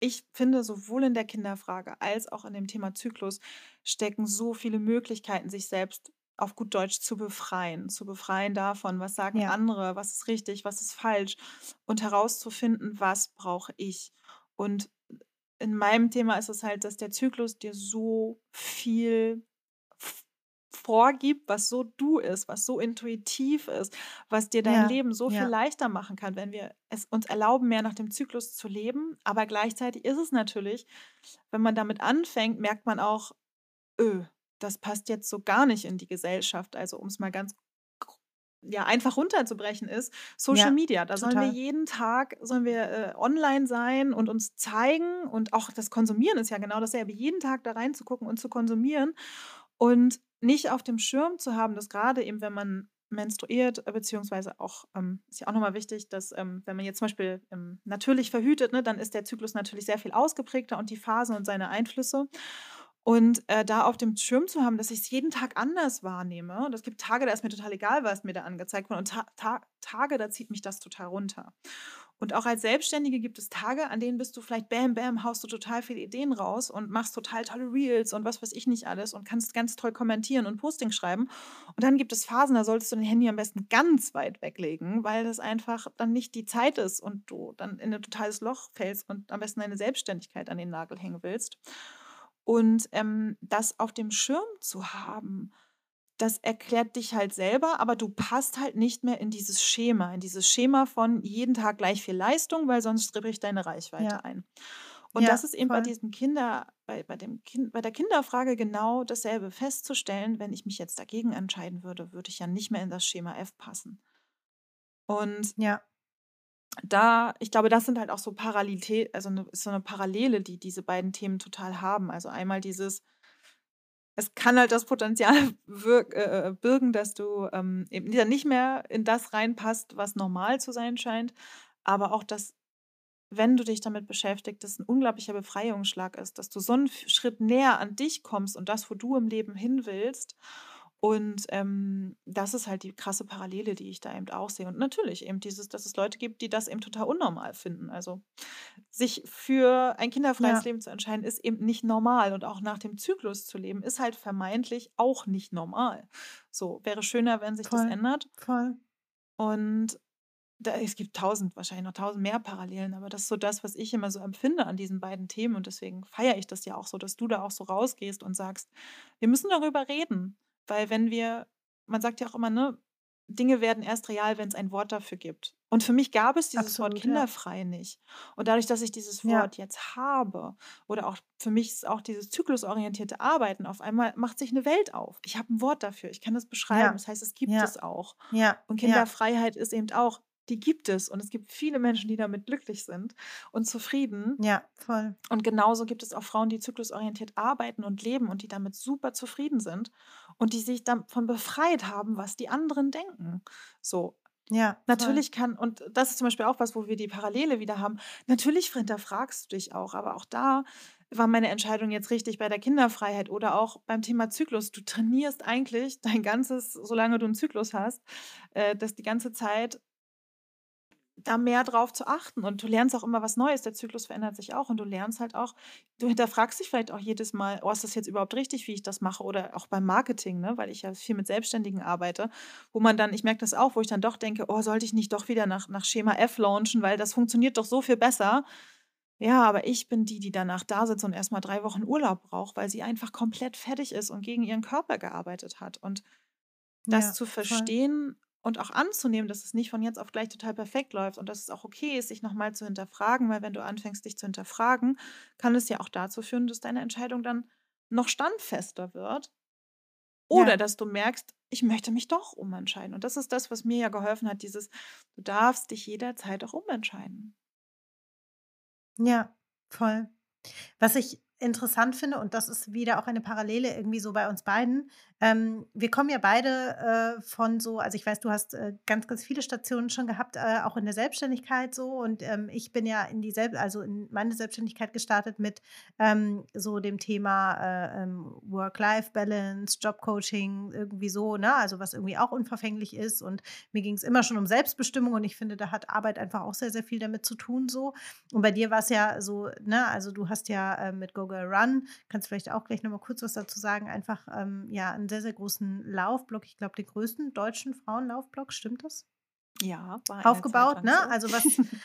ich finde, sowohl in der Kinderfrage als auch in dem Thema Zyklus stecken so viele Möglichkeiten, sich selbst auf gut Deutsch zu befreien. Zu befreien davon: „Was sagen Ja. andere? Was ist richtig? Was ist falsch?“ Und herauszufinden: „Was brauche ich?“ Und in meinem Thema ist es halt, dass der Zyklus dir so viel vorgibt, was so du ist, was so intuitiv ist, was dir dein Ja, Leben so viel ja. leichter machen kann, wenn wir es uns erlauben, mehr nach dem Zyklus zu leben. Aber gleichzeitig ist es natürlich wenn man damit anfängt, merkt man auch: „Öh, das passt jetzt so gar nicht in die Gesellschaft.“ Also, um's mal ganz ja, einfach runterzubrechen ist Social Ja, Media. Da sollen wir total. jeden Tag sollen wir, äh, online sein und uns zeigen und auch das Konsumieren ist ja genau dasselbe. Jeden Tag da reinzugucken und zu konsumieren und nicht auf dem Schirm zu haben, dass grade eben, wenn man menstruiert, äh, beziehungsweise auch, ähm ist ja auch noch mal wichtig, dass, ähm, wenn man jetzt zum Beispiel, ähm, natürlich verhütet, ne, dann ist der Zyklus natürlich sehr viel ausgeprägter und die Phasen und seine Einflüsse. Und, äh, da auf dem Schirm zu haben, dass ich's jeden Tag anders wahrnehme. Und es gibt Tage, da ist mir total egal, was mir da angezeigt wird und Ta Ta Tage, da zieht mich das total runter. Und auch als Selbstständige gibt es Tage, an denen bist du vielleicht bäm, bäm, haust du total viele Ideen raus und machst total tolle Reels und was weiß ich nicht alles und kannst ganz toll kommentieren und Postings schreiben. Und dann gibt es Phasen, da solltest du dein Handy am besten ganz weit weglegen, weil das einfach dann nicht die Zeit ist und du dann in 'n totales Loch fällst und am besten deine Selbstständigkeit an den Nagel hängen willst. Und, ähm, das auf dem Schirm zu haben, das erklärt dich halt selber, aber du passt halt nicht mehr in dieses Schema in dieses Schema von jeden Tag gleich viel Leistung, weil sonst bricht deine Reichweite Ja. ein. Und das Ja, ist eben bei voll. diesen Kinder bei bei dem Kin bei der Kinderfrage genau dasselbe festzustellen: „Wenn ich mich jetzt dagegen entscheiden würde, würde ich ja nicht mehr in das Schema F passen.“ Und Ja. Da ich glaube, das sind halt auch so Parallelitä also, 'ne ist so 'ne Parallele, die diese beiden Themen total haben. Also, einmal dieses es kann halt das Potenzial (laughs) wirk äh, äh, birgen, dass du, ähm, eben nicht mehr in das reinpasst, was normal zu sein scheint, aber auch, dass, wenn du dich damit beschäftigt, das 'n unglaublicher Befreiungsschlag ist, dass du so 'n F Schritt näher an dich kommst und das, wo du im Leben hin willst. Und, ähm, das ist halt die krasse Parallele, die ich da eben auch sehe. Und natürlich eben dieses, dass es Leute gibt, die das eben total unnormal finden. Also, sich für ein kinderfreies Ja. Leben zu entscheiden, ist eben nicht normal und auch nach dem Zyklus zu leben, ist halt vermeintlich auch nicht normal. So, wäre schöner, wenn sich das Voll, ändert. voll. Und da es gibt 1.000 wahrscheinlich noch 1.000 mehr Parallelen, aber das ist so das, was ich immer so empfinde an diesen beiden Themen und deswegen feiere ich das ja auch so, dass du da auch so rausgehst und sagst: „Wir müssen darüber reden.“ Weil wenn wir man sagt ja auch immer, ne, Dinge werden erst real, wenn's ein Wort dafür gibt. Und für mich gab es dieses Wort Absolut, ja. kinderfrei nicht. Und dadurch, dass ich dieses Ja. Wort jetzt habe oder auch für mich ist auch dieses zyklusorientierte Arbeiten auf einmal macht sich 'ne Welt auf. Ich habe 'n Wort dafür. Ich kann das beschreiben. Ja. Das heißt, es gibt Ja. es auch. Ja, Und ja. Kinderfreiheit ist eben auch die gibt es und es gibt viele Menschen, die damit glücklich sind und zufrieden. Ja, voll. Und genauso gibt es auch Frauen, die zyklusorientiert arbeiten und leben und die damit super zufrieden sind und die sich davon befreit haben, was die anderen denken. So. Ja, voll. Natürlich kann und das ist zum Beispiel auch was, wo wir die Parallele wieder haben. Natürlich hinterfragst du dich auch, aber auch da war meine Entscheidung jetzt richtig bei der Kinderfreiheit oder auch beim Thema Zyklus. Du trainierst eigentlich dein ganzes solange du 'n Zyklus hast, äh, das die ganze Zeit da mehr drauf zu achten. Und du lernst auch immer was Neues. Der Zyklus verändert sich auch und du lernst halt auch, du hinterfragst dich vielleicht auch jedes Mal, oh, ist das jetzt überhaupt richtig, wie ich das mache? Oder auch beim Marketing, ne? weil ich ja viel mit Selbstständigen arbeite, wo man dann, ich merke das auch, wo ich dann doch denke, oh, sollte ich nicht doch wieder nach, nach Schema F launchen, weil das funktioniert doch so viel besser. Ja, aber ich bin die, die danach da sitzt und erstmal drei Wochen Urlaub braucht, weil sie einfach komplett fertig ist und gegen ihren Körper gearbeitet hat. Und das Ja, zu voll. Und auch anzunehmen, dass es nicht von jetzt auf gleich total perfekt läuft und dass es auch okay ist, sich nochmal zu hinterfragen, weil wenn du anfängst, dich zu hinterfragen, kann es ja auch dazu führen, dass deine Entscheidung dann noch standfester wird oder Ja, dass du merkst, ich möchte mich doch umentscheiden. Und das ist das, was mir ja geholfen hat, dieses, du darfst dich jederzeit auch umentscheiden. ja, voll. Was ich interessant finde, und das ist wieder auch eine Parallele irgendwie so bei uns beiden. Ähm, wir kommen ja beide äh, von so, also ich weiß, du hast äh, ganz, ganz viele Stationen schon gehabt, äh, auch in der Selbstständigkeit so. Und ähm, ich bin ja in die Selb also in meine Selbstständigkeit gestartet mit ähm, so dem Thema äh, ähm, Work-Life-Balance, Jobcoaching, irgendwie so, ne? Also was irgendwie auch unverfänglich ist. Und mir ging es immer schon um Selbstbestimmung und ich finde, da hat Arbeit einfach auch sehr, sehr viel damit zu tun so. Und bei dir war es ja so, ne, also du hast ja äh, mit Go Girl Run, kannst vielleicht auch gleich nochmal kurz was dazu sagen, einfach ähm, ja einen sehr, sehr großen Laufblock, ich glaube den größten deutschen Frauenlaufblock, stimmt das? Ja, war Aufgebaut, ne? so. Also was (laughs)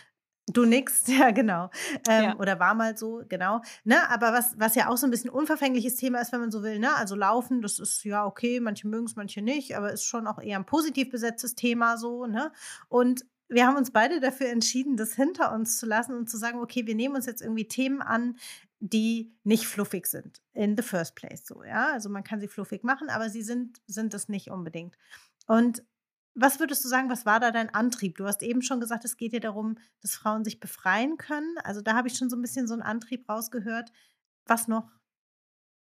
du nix, (laughs) ja genau. Ähm, Ja. oder war mal so, genau. Ne? Aber was, was ja auch so ein bisschen unverfängliches Thema ist, wenn man so will, ne? Also Laufen, das ist ja okay, manche mögen es, manche nicht, aber ist schon auch eher ein positiv besetztes Thema so, ne? Und wir haben uns beide dafür entschieden, das hinter uns zu lassen und zu sagen, okay, wir nehmen uns jetzt irgendwie Themen an, die nicht fluffig sind in the first place so, ja? Also man kann sie fluffig machen, aber sie sind sind es nicht unbedingt. Und was würdest du sagen, was war da dein Antrieb? Du hast eben schon gesagt, es geht dir darum, dass Frauen sich befreien können. Also, da habe ich schon so ein bisschen so 'n Antrieb rausgehört. Was noch?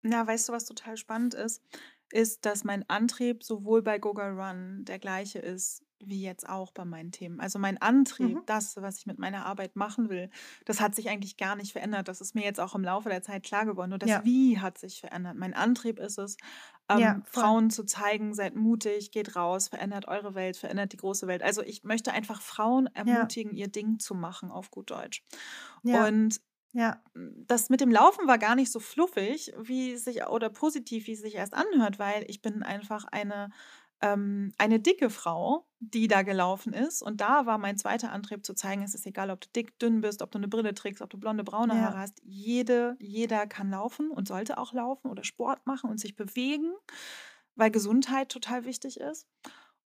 Na, weißt du, was total spannend ist? Ist, dass mein Antrieb sowohl bei Goga Run der gleiche ist wie jetzt auch bei meinen Themen. Also mein Antrieb, Mhm. das, was ich mit meiner Arbeit machen will, das hat sich eigentlich gar nicht verändert. Das ist mir jetzt auch im Laufe der Zeit klar geworden. Nur das Ja, Wie hat sich verändert. Mein Antrieb ist es, ja, ähm, voll. Frauen zu zeigen, seid mutig, geht raus, verändert eure Welt, verändert die große Welt. Also ich möchte einfach Frauen Ja, ermutigen, ihr Ding zu machen, auf gut Deutsch. ja, Und ja, hm, das mit dem Laufen war gar nicht so fluffig, wie sich oder positiv, wie es sich erst anhört, weil ich bin einfach eine ähm, eine dicke Frau, die da gelaufen ist. Und da war mein zweiter Antrieb zu zeigen, es ist egal, ob du dick, dünn bist, ob du eine Brille trägst, ob du blonde, braune Haare ja, hast. Jede, jeder kann laufen und sollte auch laufen oder Sport machen und sich bewegen, weil Gesundheit total wichtig ist.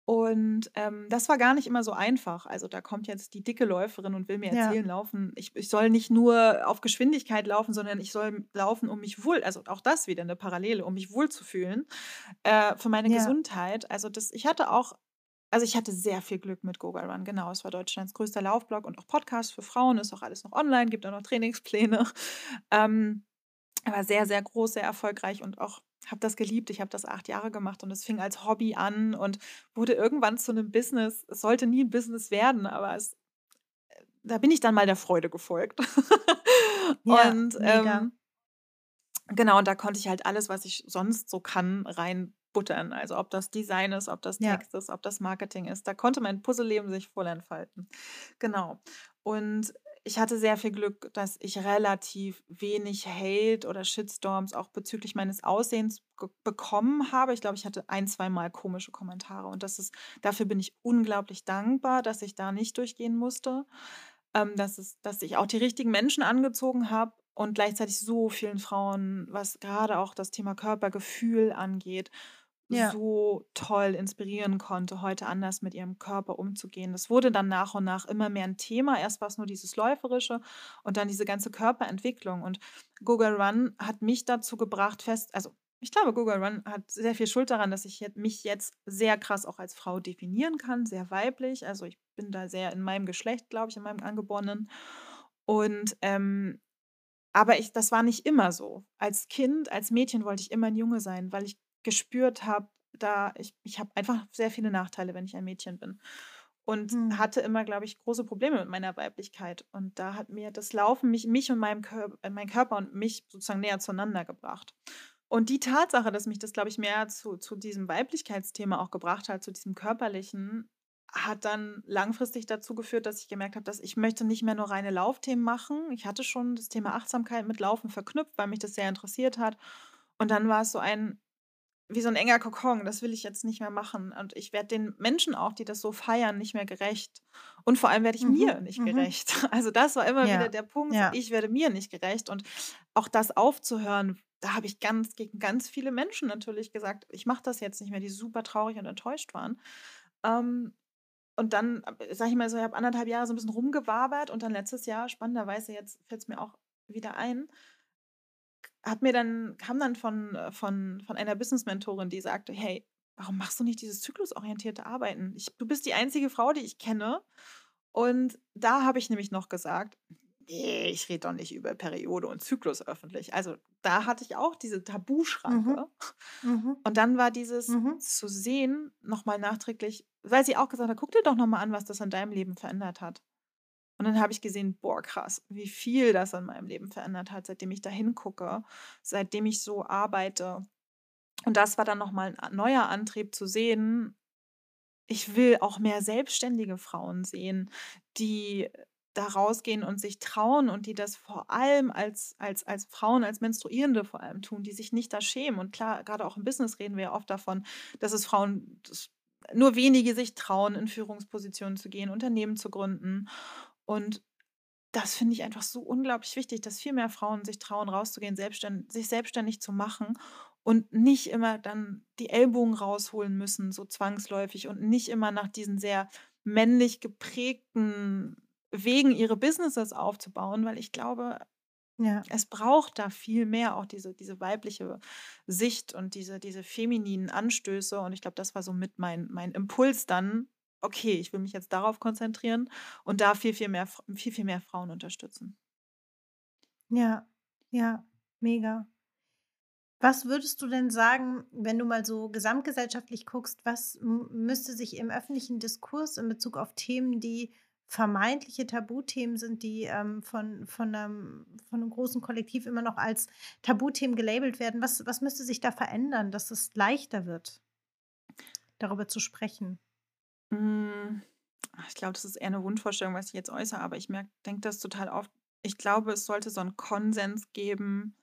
Und, ähm, das war gar nicht immer so einfach. Also, da kommt jetzt die dicke Läuferin und will mir ja, erzählen, laufen ich ich soll nicht nur auf Geschwindigkeit laufen, sondern ich soll laufen, um mich wohl also, auch das wieder eine Parallele, um mich wohlzufühlen, äh, für meine ja, Gesundheit. Also, das ich hatte auch also, ich hatte sehr viel Glück mit Goga Run, genau. Es war Deutschlands größter Laufblog und auch Podcast für Frauen, ist auch alles noch online, gibt auch noch Trainingspläne. (laughs) Ähm war sehr, sehr groß, sehr erfolgreich und auch habe das geliebt. Ich habe das 8 Jahre gemacht und es fing als Hobby an und wurde irgendwann zu einem Business. Es sollte nie ein Business werden, aber es da bin ich dann mal der Freude gefolgt. (laughs) ja, Und, ähm, genau, und da konnte ich halt alles, was ich sonst so kann, reinbuttern. Also, ob das Design ist, ob das Ja, Text ist, ob das Marketing ist. Da konnte mein Puzzleleben sich voll entfalten. Genau. Und ich hatte sehr viel Glück, dass ich relativ wenig Hate oder Shitstorms auch bezüglich meines Aussehens bekommen habe. Ich glaube, ich hatte ein, zweimal komische Kommentare und das ist dafür bin ich unglaublich dankbar, dass ich da nicht durchgehen musste, ähm, dass es dass ich auch die richtigen Menschen angezogen habe und gleichzeitig so vielen Frauen, was gerade auch das Thema Körpergefühl angeht, ja, so toll inspirieren konnte, heute anders mit ihrem Körper umzugehen. Das wurde dann nach und nach immer mehr ein Thema. Erst war es nur dieses Läuferische und dann diese ganze Körperentwicklung. Und Google Run hat mich dazu gebracht, fest, also ich glaube, Google Run hat sehr viel Schuld daran, dass ich mich jetzt sehr krass auch als Frau definieren kann, sehr weiblich. Also ich bin da sehr in meinem Geschlecht, glaube ich, in meinem Angeborenen. Und ähm, aber ich das war nicht immer so. Als Kind, als Mädchen wollte ich immer ein Junge sein, weil ich gespürt habe, da ich ich habe einfach sehr viele Nachteile, wenn ich ein Mädchen bin. Und mhm, hatte immer, glaube ich, große Probleme mit meiner Weiblichkeit. Und da hat mir das Laufen mich mich und meinem Kör äh, meinen Körper und mich sozusagen näher zueinander gebracht. Und die Tatsache, dass mich das, glaube ich, mehr zu zu diesem Weiblichkeitsthema auch gebracht hat, zu diesem Körperlichen, hat dann langfristig dazu geführt, dass ich gemerkt habe, dass ich möchte nicht mehr nur reine Laufthemen machen. Ich hatte schon das Thema Achtsamkeit mit Laufen verknüpft, weil mich das sehr interessiert hat. Und dann war es so ein, wie so ein enger Kokon, das will ich jetzt nicht mehr machen. Und ich werde den Menschen auch, die das so feiern, nicht mehr gerecht. Und vor allem werde ich Mhm, mir nicht mhm. gerecht. (laughs) Also das war immer wieder Ja, der Punkt, ja. ich werde mir nicht gerecht. Und auch das aufzuhören, da habe ich ganz gegen ganz viele Menschen natürlich gesagt, ich mache das jetzt nicht mehr, die super traurig und enttäuscht waren. Ähm, und dann, sage ich mal so, ich habe anderthalb Jahre so ein bisschen rumgewabert und dann letztes Jahr, spannenderweise, jetzt fällt es mir auch wieder ein, hat mir dann, kam dann von, äh, von, von einer Business-Mentorin, die sagte, hey, warum machst du nicht dieses zyklusorientierte Arbeiten? Ich, du bist die einzige Frau, die ich kenne. Und da habe ich nämlich noch gesagt, nee, ich rede doch nicht über Periode und Zyklus öffentlich. Also da hatte ich auch diese Mhm, Tabuschranke. mhm, Und dann war dieses mhm. zu sehen, nochmal nachträglich, weil sie auch gesagt hat, guck dir doch nochmal an, was das in deinem Leben verändert hat. Und dann habe ich gesehen, boah, krass, wie viel das in meinem Leben verändert hat, seitdem ich da hingucke, seitdem ich so arbeite. Und das war dann nochmal ein neuer Antrieb zu sehen, ich will auch mehr selbstständige Frauen sehen, die da rausgehen und sich trauen und die das vor allem als, als, als Frauen, als Menstruierende vor allem tun, die sich nicht da schämen. Und klar, gerade auch im Business reden wir ja oft davon, dass es Frauen, dass nur wenige sich trauen, in Führungspositionen zu gehen, Unternehmen zu gründen. Und das finde ich einfach so unglaublich wichtig, dass viel mehr Frauen sich trauen, rauszugehen, selbstständ sich selbstständig zu machen und nicht immer dann die Ellbogen rausholen müssen, so zwangsläufig und nicht immer nach diesen sehr männlich geprägten Wegen ihre Businesses aufzubauen, weil ich glaube, Ja. es braucht da viel mehr auch diese, diese weibliche Sicht und diese, diese femininen Anstöße. Und ich glaube, das war so mit mein, mein Impuls dann, okay, ich will mich jetzt darauf konzentrieren und da viel, viel mehr, viel, viel mehr Frauen unterstützen. Ja, ja, mega. Was würdest du denn sagen, wenn du mal so gesamtgesellschaftlich guckst, was müsste sich im öffentlichen Diskurs in Bezug auf Themen, die vermeintliche Tabuthemen sind, die ähm, von, von, einem, von einem großen Kollektiv immer noch als Tabuthemen gelabelt werden, was, was müsste sich da verändern, dass es leichter wird, darüber zu sprechen? Mm, Ich glaube, das ist eher eine Wunschvorstellung, was ich jetzt äußere, aber ich denke das total oft. Ich glaube, es sollte so einen Konsens geben,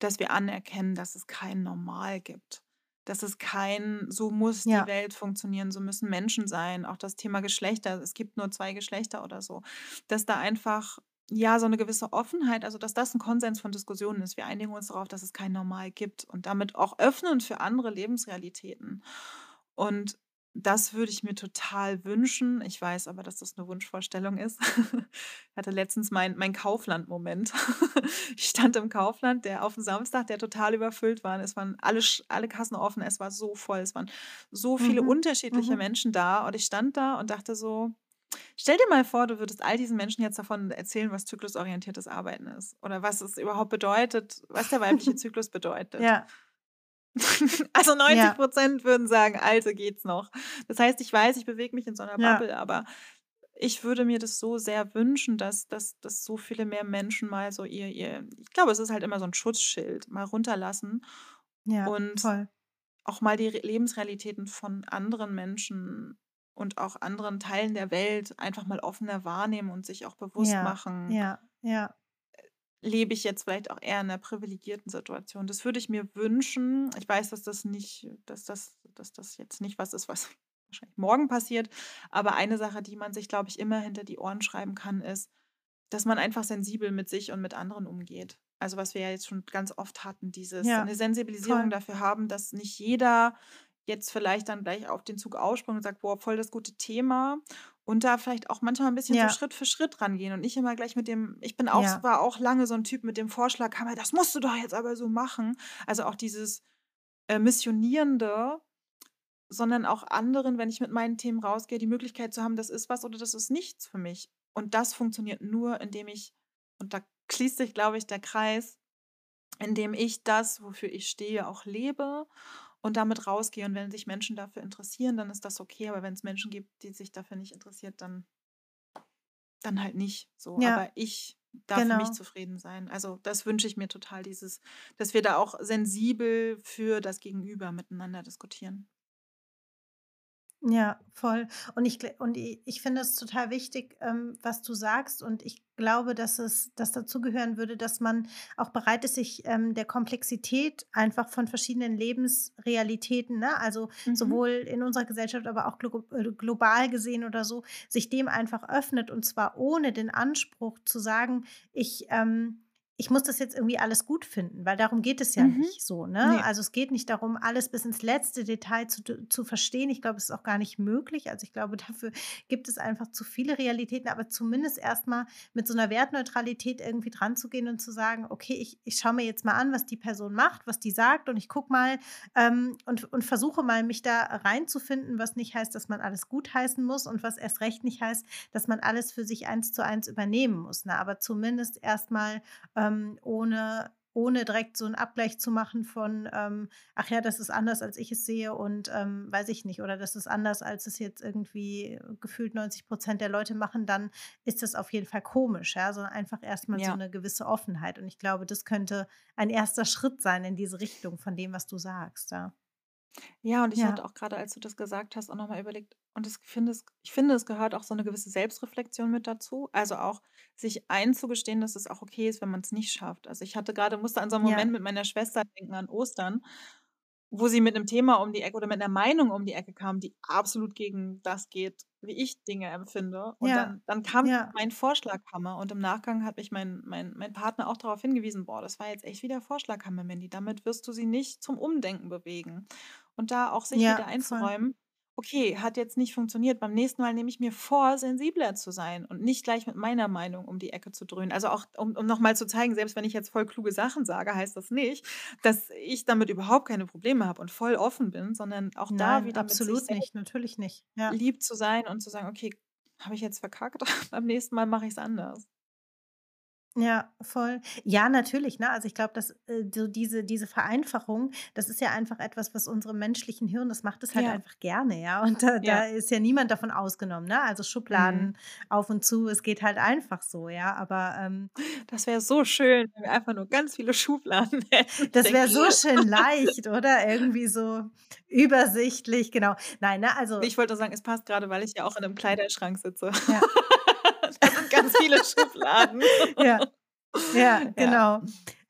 dass wir anerkennen, dass es kein Normal gibt. Dass es kein, so muss die Ja, Welt funktionieren, so müssen Menschen sein. Auch das Thema Geschlechter, es gibt nur zwei Geschlechter oder so. Dass da einfach, ja, so eine gewisse Offenheit, also dass das ein Konsens von Diskussionen ist. Wir einigen uns darauf, dass es kein Normal gibt und damit auch öffnen für andere Lebensrealitäten. Und das würde ich mir total wünschen. Ich weiß aber, dass das eine Wunschvorstellung ist. Ich hatte letztens meinen mein Kaufland-Moment. (laughs) Ich stand im Kaufland, der auf dem Samstag, der total überfüllt war. Es waren alle, alle Kassen offen, es war so voll, es waren so viele mhm, unterschiedliche mhm. Menschen da. Und ich stand da und dachte so, stell dir mal vor, du würdest all diesen Menschen jetzt davon erzählen, was zyklusorientiertes Arbeiten ist. Oder was es überhaupt bedeutet, was der weibliche (laughs) Zyklus bedeutet. Ja, (laughs) Also 90 ja, Prozent würden sagen, also geht's noch. Das heißt, ich weiß, ich bewege mich in so einer ja, Bubble, aber ich würde mir das so sehr wünschen, dass, dass, dass so viele mehr Menschen mal so ihr, ihr, ich glaube, es ist halt immer so ein Schutzschild, mal runterlassen ja, und voll. auch mal die Re- Lebensrealitäten von anderen Menschen und auch anderen Teilen der Welt einfach mal offener wahrnehmen und sich auch bewusst Ja, machen, ja, ja, lebe ich jetzt vielleicht auch eher in einer privilegierten Situation. Das würde ich mir wünschen. Ich weiß, dass das nicht, dass das, dass das jetzt nicht was ist, was (laughs) wahrscheinlich morgen passiert. Aber eine Sache, die man sich, glaube ich, immer hinter die Ohren schreiben kann, ist, dass man einfach sensibel mit sich und mit anderen umgeht. Also was wir ja jetzt schon ganz oft hatten, dieses ja, eine Sensibilisierung voll. dafür haben, dass nicht jeder jetzt vielleicht dann gleich auf den Zug aufspringt und sagt, boah, voll das gute Thema. Und da vielleicht auch manchmal ein bisschen so Ja, Schritt für Schritt rangehen und nicht immer gleich mit dem, ich bin auch, ja, war auch lange so ein Typ mit dem Vorschlag, Hammer, das musst du doch jetzt aber so machen. Also auch dieses äh, Missionierende, sondern auch anderen, wenn ich mit meinen Themen rausgehe, die Möglichkeit zu haben, das ist was oder das ist nichts für mich. Und das funktioniert nur, indem ich, und da schließt sich, glaube ich, der Kreis, indem ich das, wofür ich stehe, auch lebe und damit rausgehe. Und wenn sich Menschen dafür interessieren, dann ist das okay. Aber wenn es Menschen gibt, die sich dafür nicht interessiert, dann, dann halt nicht so. ja, Aber ich darf für mich genau. zufrieden sein. Also das wünsche ich mir total, dieses, dass wir da auch sensibel für das Gegenüber miteinander diskutieren. Ja, voll. Und ich und ich finde es total wichtig, ähm, was du sagst. Und ich glaube, dass es dass dazugehören würde, dass man auch bereit ist, sich, ähm, der Komplexität einfach von verschiedenen Lebensrealitäten, ne, also Mhm. sowohl in unserer Gesellschaft, aber auch glo äh, global gesehen oder so, sich dem einfach öffnet und zwar ohne den Anspruch zu sagen: „Ich, ähm ich muss das jetzt irgendwie alles gut finden“, weil darum geht es ja Mhm. nicht so, ne? Ne. Also, es geht nicht darum, alles bis ins letzte Detail zu zu verstehen. Ich glaube, es ist auch gar nicht möglich. Also, ich glaube, (laughs) dafür gibt es einfach zu viele Realitäten, aber zumindest erst mal mit so 'ner Wertneutralität irgendwie dranzugehen und zu sagen: „Okay, ich ich schaue mir jetzt mal an, was die Person macht, was die sagt und ich gucke mal, ähm, und und versuche mal, mich da reinzufinden“, was nicht heißt, dass man alles gutheißen muss und was erst recht nicht heißt, dass man alles für sich eins zu eins übernehmen muss, ne? Aber zumindest erst mal, ähm, ohne ohne direkt so 'n Abgleich zu machen von, ähm: „Ach ja, das ist anders, als ich es sehe und, ähm, weiß ich nicht, oder das ist anders, als es jetzt irgendwie gefühlt 90 % der Leute machen“, dann ist das auf jeden Fall komisch, ja, sondern einfach erst mal so Ja. 'ne gewisse Offenheit. Und ich glaube, das könnte ein erster Schritt sein in diese Richtung von dem, was du sagst, ja. Ja, und ich hatte Ja. auch grade, als du das gesagt hast, auch noch mal überlegt und es finde es ich finde, es gehört auch so 'ne gewisse Selbstreflexion mit dazu. Also, auch sich einzugestehen, dass es auch okay ist, wenn man's nicht schafft. Also, ich hatte grade musste an so 'n Ja. Moment mit meiner Schwester denken an Ostern, wo sie mit 'nem Thema um die Ecke oder mit 'ner Meinung um die Ecke kam, die absolut gegen das geht, wie ich Dinge empfinde. Und Ja, dann dann kam ja. mein Vorschlaghammer und im Nachgang hat mich mein mein mein Partner auch darauf hingewiesen: „Boah, das war jetzt echt wie der Vorschlaghammer, Mandy. Damit wirst du sie nicht zum Umdenken bewegen.“ Und da auch sich wieder Ja, voll. „Okay, hat jetzt nicht funktioniert. Beim nächsten Mal nehme ich mir vor, sensibler zu sein und nicht gleich mit meiner Meinung um die Ecke zu dröhnen.“ Also, auch um um noch mal zu zeigen, selbst wenn ich jetzt voll kluge Sachen sage, heißt das nicht, dass ich damit überhaupt keine Probleme habe und voll offen bin, sondern auch da Nein, wieder mit sich absolut selbst nicht, natürlich nicht. Ja. lieb zu sein und zu sagen: „Okay, habe ich jetzt verkackt? (laughs) Beim nächsten Mal mache ich's anders.“ Ja, voll. Ja, natürlich, ne? Also, ich glaube, dass, äh, so diese diese Vereinfachung, das ist ja einfach etwas, was unserem menschlichen Hirn das macht es halt Ja. einfach gerne, ja? Und da Ja. da ist ja niemand davon ausgenommen, ne? Also, Mhm. Schubladen auf und zu, es geht halt einfach so, ja? Aber, ähm Das wäre so schön, wenn wir einfach nur ganz viele Schubladen (laughs) hätten. Das wäre so schön leicht, oder? Irgendwie so übersichtlich, genau. Nein, ne, also ich wollte sagen, es passt grade, weil ich ja auch in 'nem Kleiderschrank sitze. Ja. Ganz viele Schubladen. (laughs) Ja. Ja, (laughs) Ja. genau.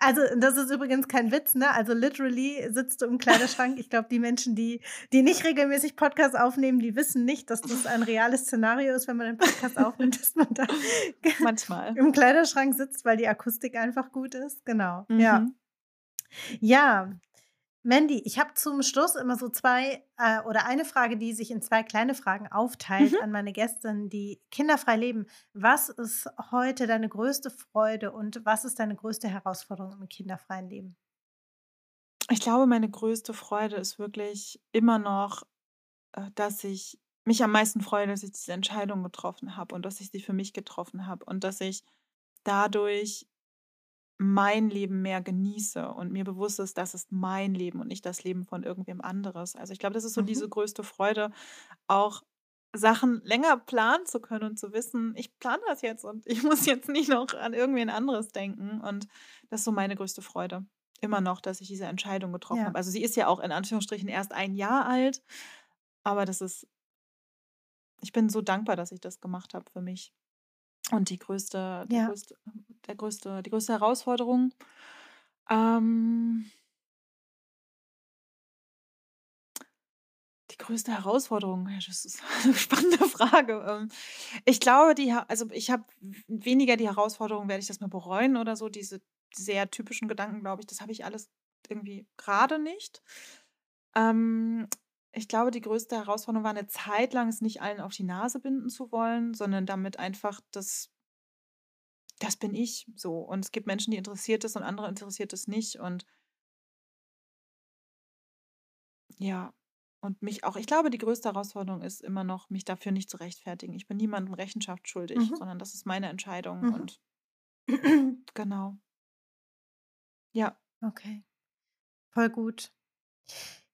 Also, das ist übrigens kein Witz, ne? Also, literally sitzt du im Kleiderschrank. Ich glaube, die Menschen, die die nicht regelmäßig Podcasts aufnehmen, die wissen nicht, dass das ein reales Szenario ist, wenn man einen Podcast aufnimmt, dass man da (laughs) Manchmal. im Kleiderschrank sitzt, weil die Akustik einfach gut ist. Genau, ja. Mhm. Ja, Mandy, ich habe zum Schluss immer so 2 äh, oder eine Frage, die sich in 2 kleine Fragen aufteilt Mhm. an meine Gästinnen, die kinderfrei leben. Was ist heute deine größte Freude und was ist deine größte Herausforderung im kinderfreien Leben? Ich glaube, meine größte Freude ist wirklich immer noch, äh, dass ich mich am meisten freue, dass ich diese Entscheidung getroffen habe und dass ich sie für mich getroffen habe und dass ich dadurch mein Leben mehr genieße und mir bewusst ist, das ist mein Leben und nicht das Leben von irgendwem anderes. Also, ich glaube, das ist so diese Mhm. größte Freude, auch Sachen länger planen zu können und zu wissen: „Ich plane das jetzt und (laughs) ich muss jetzt nicht noch an irgendwen anderes denken.“ Und das ist so meine größte Freude immer noch, dass ich diese Entscheidung getroffen habe. Ja. Also, sie ist ja auch in Anführungsstrichen erst 1 Jahr alt, aber das ist ich bin so dankbar, dass ich das gemacht habe für mich. Und die größte der Ja. größte der größte die größte Herausforderung, ähm die größte Herausforderung, das ist (laughs) 'ne spannende Frage. Ähm, ich glaube, die also, ich habe weniger die Herausforderung, werde ich das mal bereuen oder so, diese sehr typischen Gedanken, glaube ich, das habe ich alles irgendwie grade nicht. Ähm, ich glaube, die größte Herausforderung war 'ne Zeit lang, es nicht allen auf die Nase binden zu wollen, sondern damit einfach das das bin ich so. Und es gibt Menschen, die interessiert das und andere interessiert das nicht und Ja, und mich auch ich glaube, die größte Herausforderung ist immer noch, mich dafür nicht zu rechtfertigen. Ich bin niemandem Rechenschaft schuldig, Mhm. sondern das ist meine Entscheidung Mhm. und (clears throat) genau. Ja. Okay, voll gut.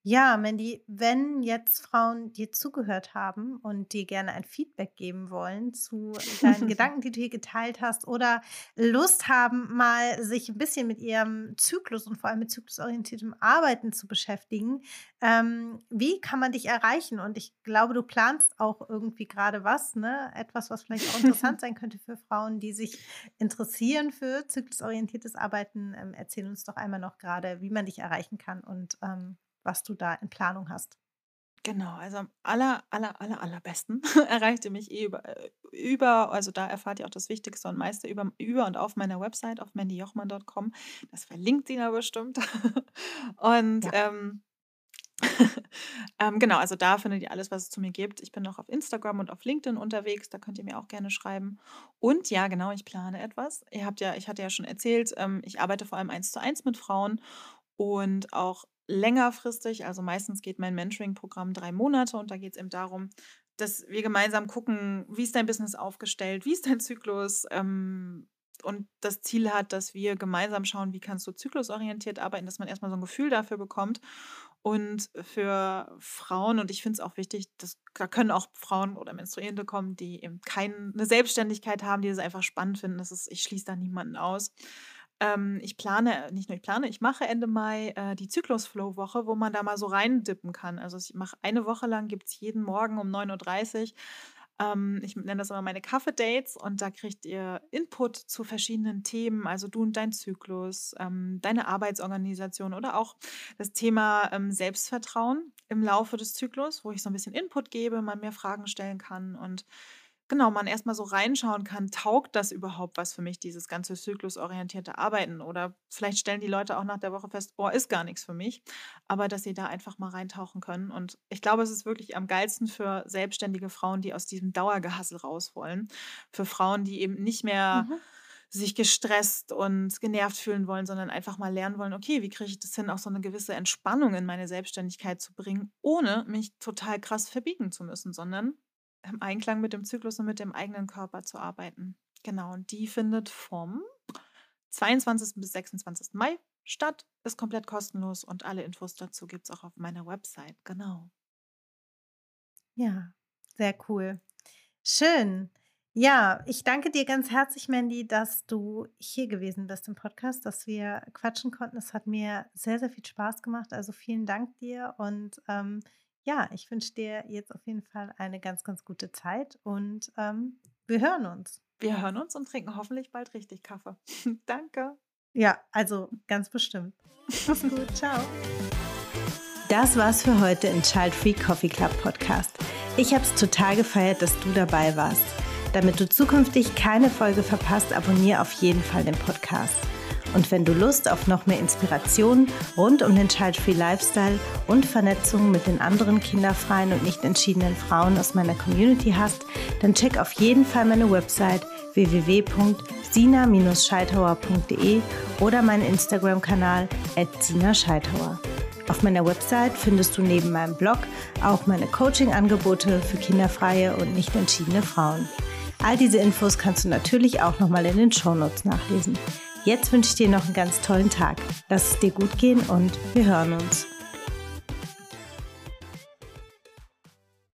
Ja, Mandy, wenn jetzt Frauen dir zugehört haben und dir gerne ein Feedback geben wollen zu deinen (laughs) Gedanken, die du hier geteilt hast, oder Lust haben, mal sich ein bisschen mit ihrem Zyklus und vor allem mit zyklusorientiertem Arbeiten zu beschäftigen, ähm, wie kann man dich erreichen? Und ich glaube, du planst auch irgendwie gerade was, ne? Etwas, was vielleicht auch interessant (laughs) sein könnte für Frauen, die sich interessieren für zyklusorientiertes Arbeiten. Ähm, erzähl uns doch einmal noch gerade, wie man dich erreichen kann und ähm, was du da in Planung hast. Genau, also am aller, aller, aller, allerbesten (laughs) erreicht ihr mich eh über, äh, über, also da erfahrt ihr auch das Wichtigste und meiste über, über und auf meiner Website auf mandyjochmann.com. Das verlinkt Sina bestimmt. (laughs) Und Ja. ähm, (laughs) ähm, genau, also da findet ihr alles, was es zu mir gibt. Ich bin noch auf Instagram und auf LinkedIn unterwegs, da könnt ihr mir auch gerne schreiben. Und ja, genau, ich plane etwas. Ihr habt ja, ich hatte ja schon erzählt, ähm, ich arbeite vor allem eins zu eins mit Frauen und auch längerfristig. Also meistens geht mein Mentoring-Programm drei Monate und da geht es eben darum, dass wir gemeinsam gucken, wie ist dein Business aufgestellt, wie ist dein Zyklus ähm, und das Ziel hat, dass wir gemeinsam schauen, wie kannst du zyklusorientiert arbeiten, dass man erstmal so ein Gefühl dafür bekommt. Und für Frauen, und ich finde es auch wichtig, dass, da können auch Frauen oder Menstruierende kommen, die eben keine Selbstständigkeit haben, die es einfach spannend finden. Das ist, ich schließe da niemanden aus. Ähm, ich plane, nicht nur ich plane, ich mache Ende Mai äh, die Zyklus-Flow-Woche, wo man da mal so reindippen kann. Also ich mache eine Woche lang, gibt es jeden Morgen um 9.30 Uhr ähm, ich nenne das immer meine Kaffee-Dates und da kriegt ihr Input zu verschiedenen Themen, also du und dein Zyklus, ähm, deine Arbeitsorganisation oder auch das Thema ähm, Selbstvertrauen im Laufe des Zyklus, wo ich so ein bisschen Input gebe, man mehr Fragen stellen kann und Genau, man erst mal so reinschauen kann, taugt das überhaupt was für mich, dieses ganze zyklusorientierte Arbeiten? Oder vielleicht stellen die Leute auch nach der Woche fest: „Oh, ist gar nichts für mich.“ Aber dass sie da einfach mal reintauchen können. Und ich glaube, es ist wirklich am geilsten für selbstständige Frauen, die aus diesem Dauergehassel raus wollen. Für Frauen, die eben nicht mehr Mhm. sich gestresst und genervt fühlen wollen, sondern einfach mal lernen wollen: „Okay, wie kriege ich das hin, auch so eine gewisse Entspannung in meine Selbstständigkeit zu bringen, ohne mich total krass verbiegen zu müssen, sondern im Einklang mit dem Zyklus und mit dem eigenen Körper zu arbeiten. Genau, und die findet vom 22. bis 26. Mai statt, ist komplett kostenlos und alle Infos dazu gibt es auch auf meiner Website. Genau. Ja, sehr cool. Schön. Ja, ich danke dir ganz herzlich, Mandy, dass du hier gewesen bist im Podcast, dass wir quatschen konnten. Es hat mir sehr, sehr viel Spaß gemacht. Also vielen Dank dir. Und ähm, ja, ich wünsche dir jetzt auf jeden Fall eine ganz, ganz gute Zeit und ähm, wir hören uns. Wir hören uns und trinken hoffentlich bald richtig Kaffee. (laughs) Danke. Ja, also ganz bestimmt. Mach's gut. Ciao. Das war's für heute im Child Free Coffee Club Podcast. Ich habe es total gefeiert, dass du dabei warst. Damit du zukünftig keine Folge verpasst, abonniere auf jeden Fall den Podcast. Und wenn du Lust auf noch mehr Inspiration rund um den Child Free Lifestyle und Vernetzung mit den anderen kinderfreien und nicht entschiedenen Frauen aus meiner Community hast, dann check auf jeden Fall meine Website www.sina-scheithauer.de oder meinen Instagram-Kanal @sina-scheithauer. Auf meiner Website findest du neben meinem Blog auch meine Coaching-Angebote für kinderfreie und nicht entschiedene Frauen. All diese Infos kannst du natürlich auch nochmal in den Shownotes nachlesen. Jetzt wünsche ich dir noch einen ganz tollen Tag. Lass es dir gut gehen und wir hören uns.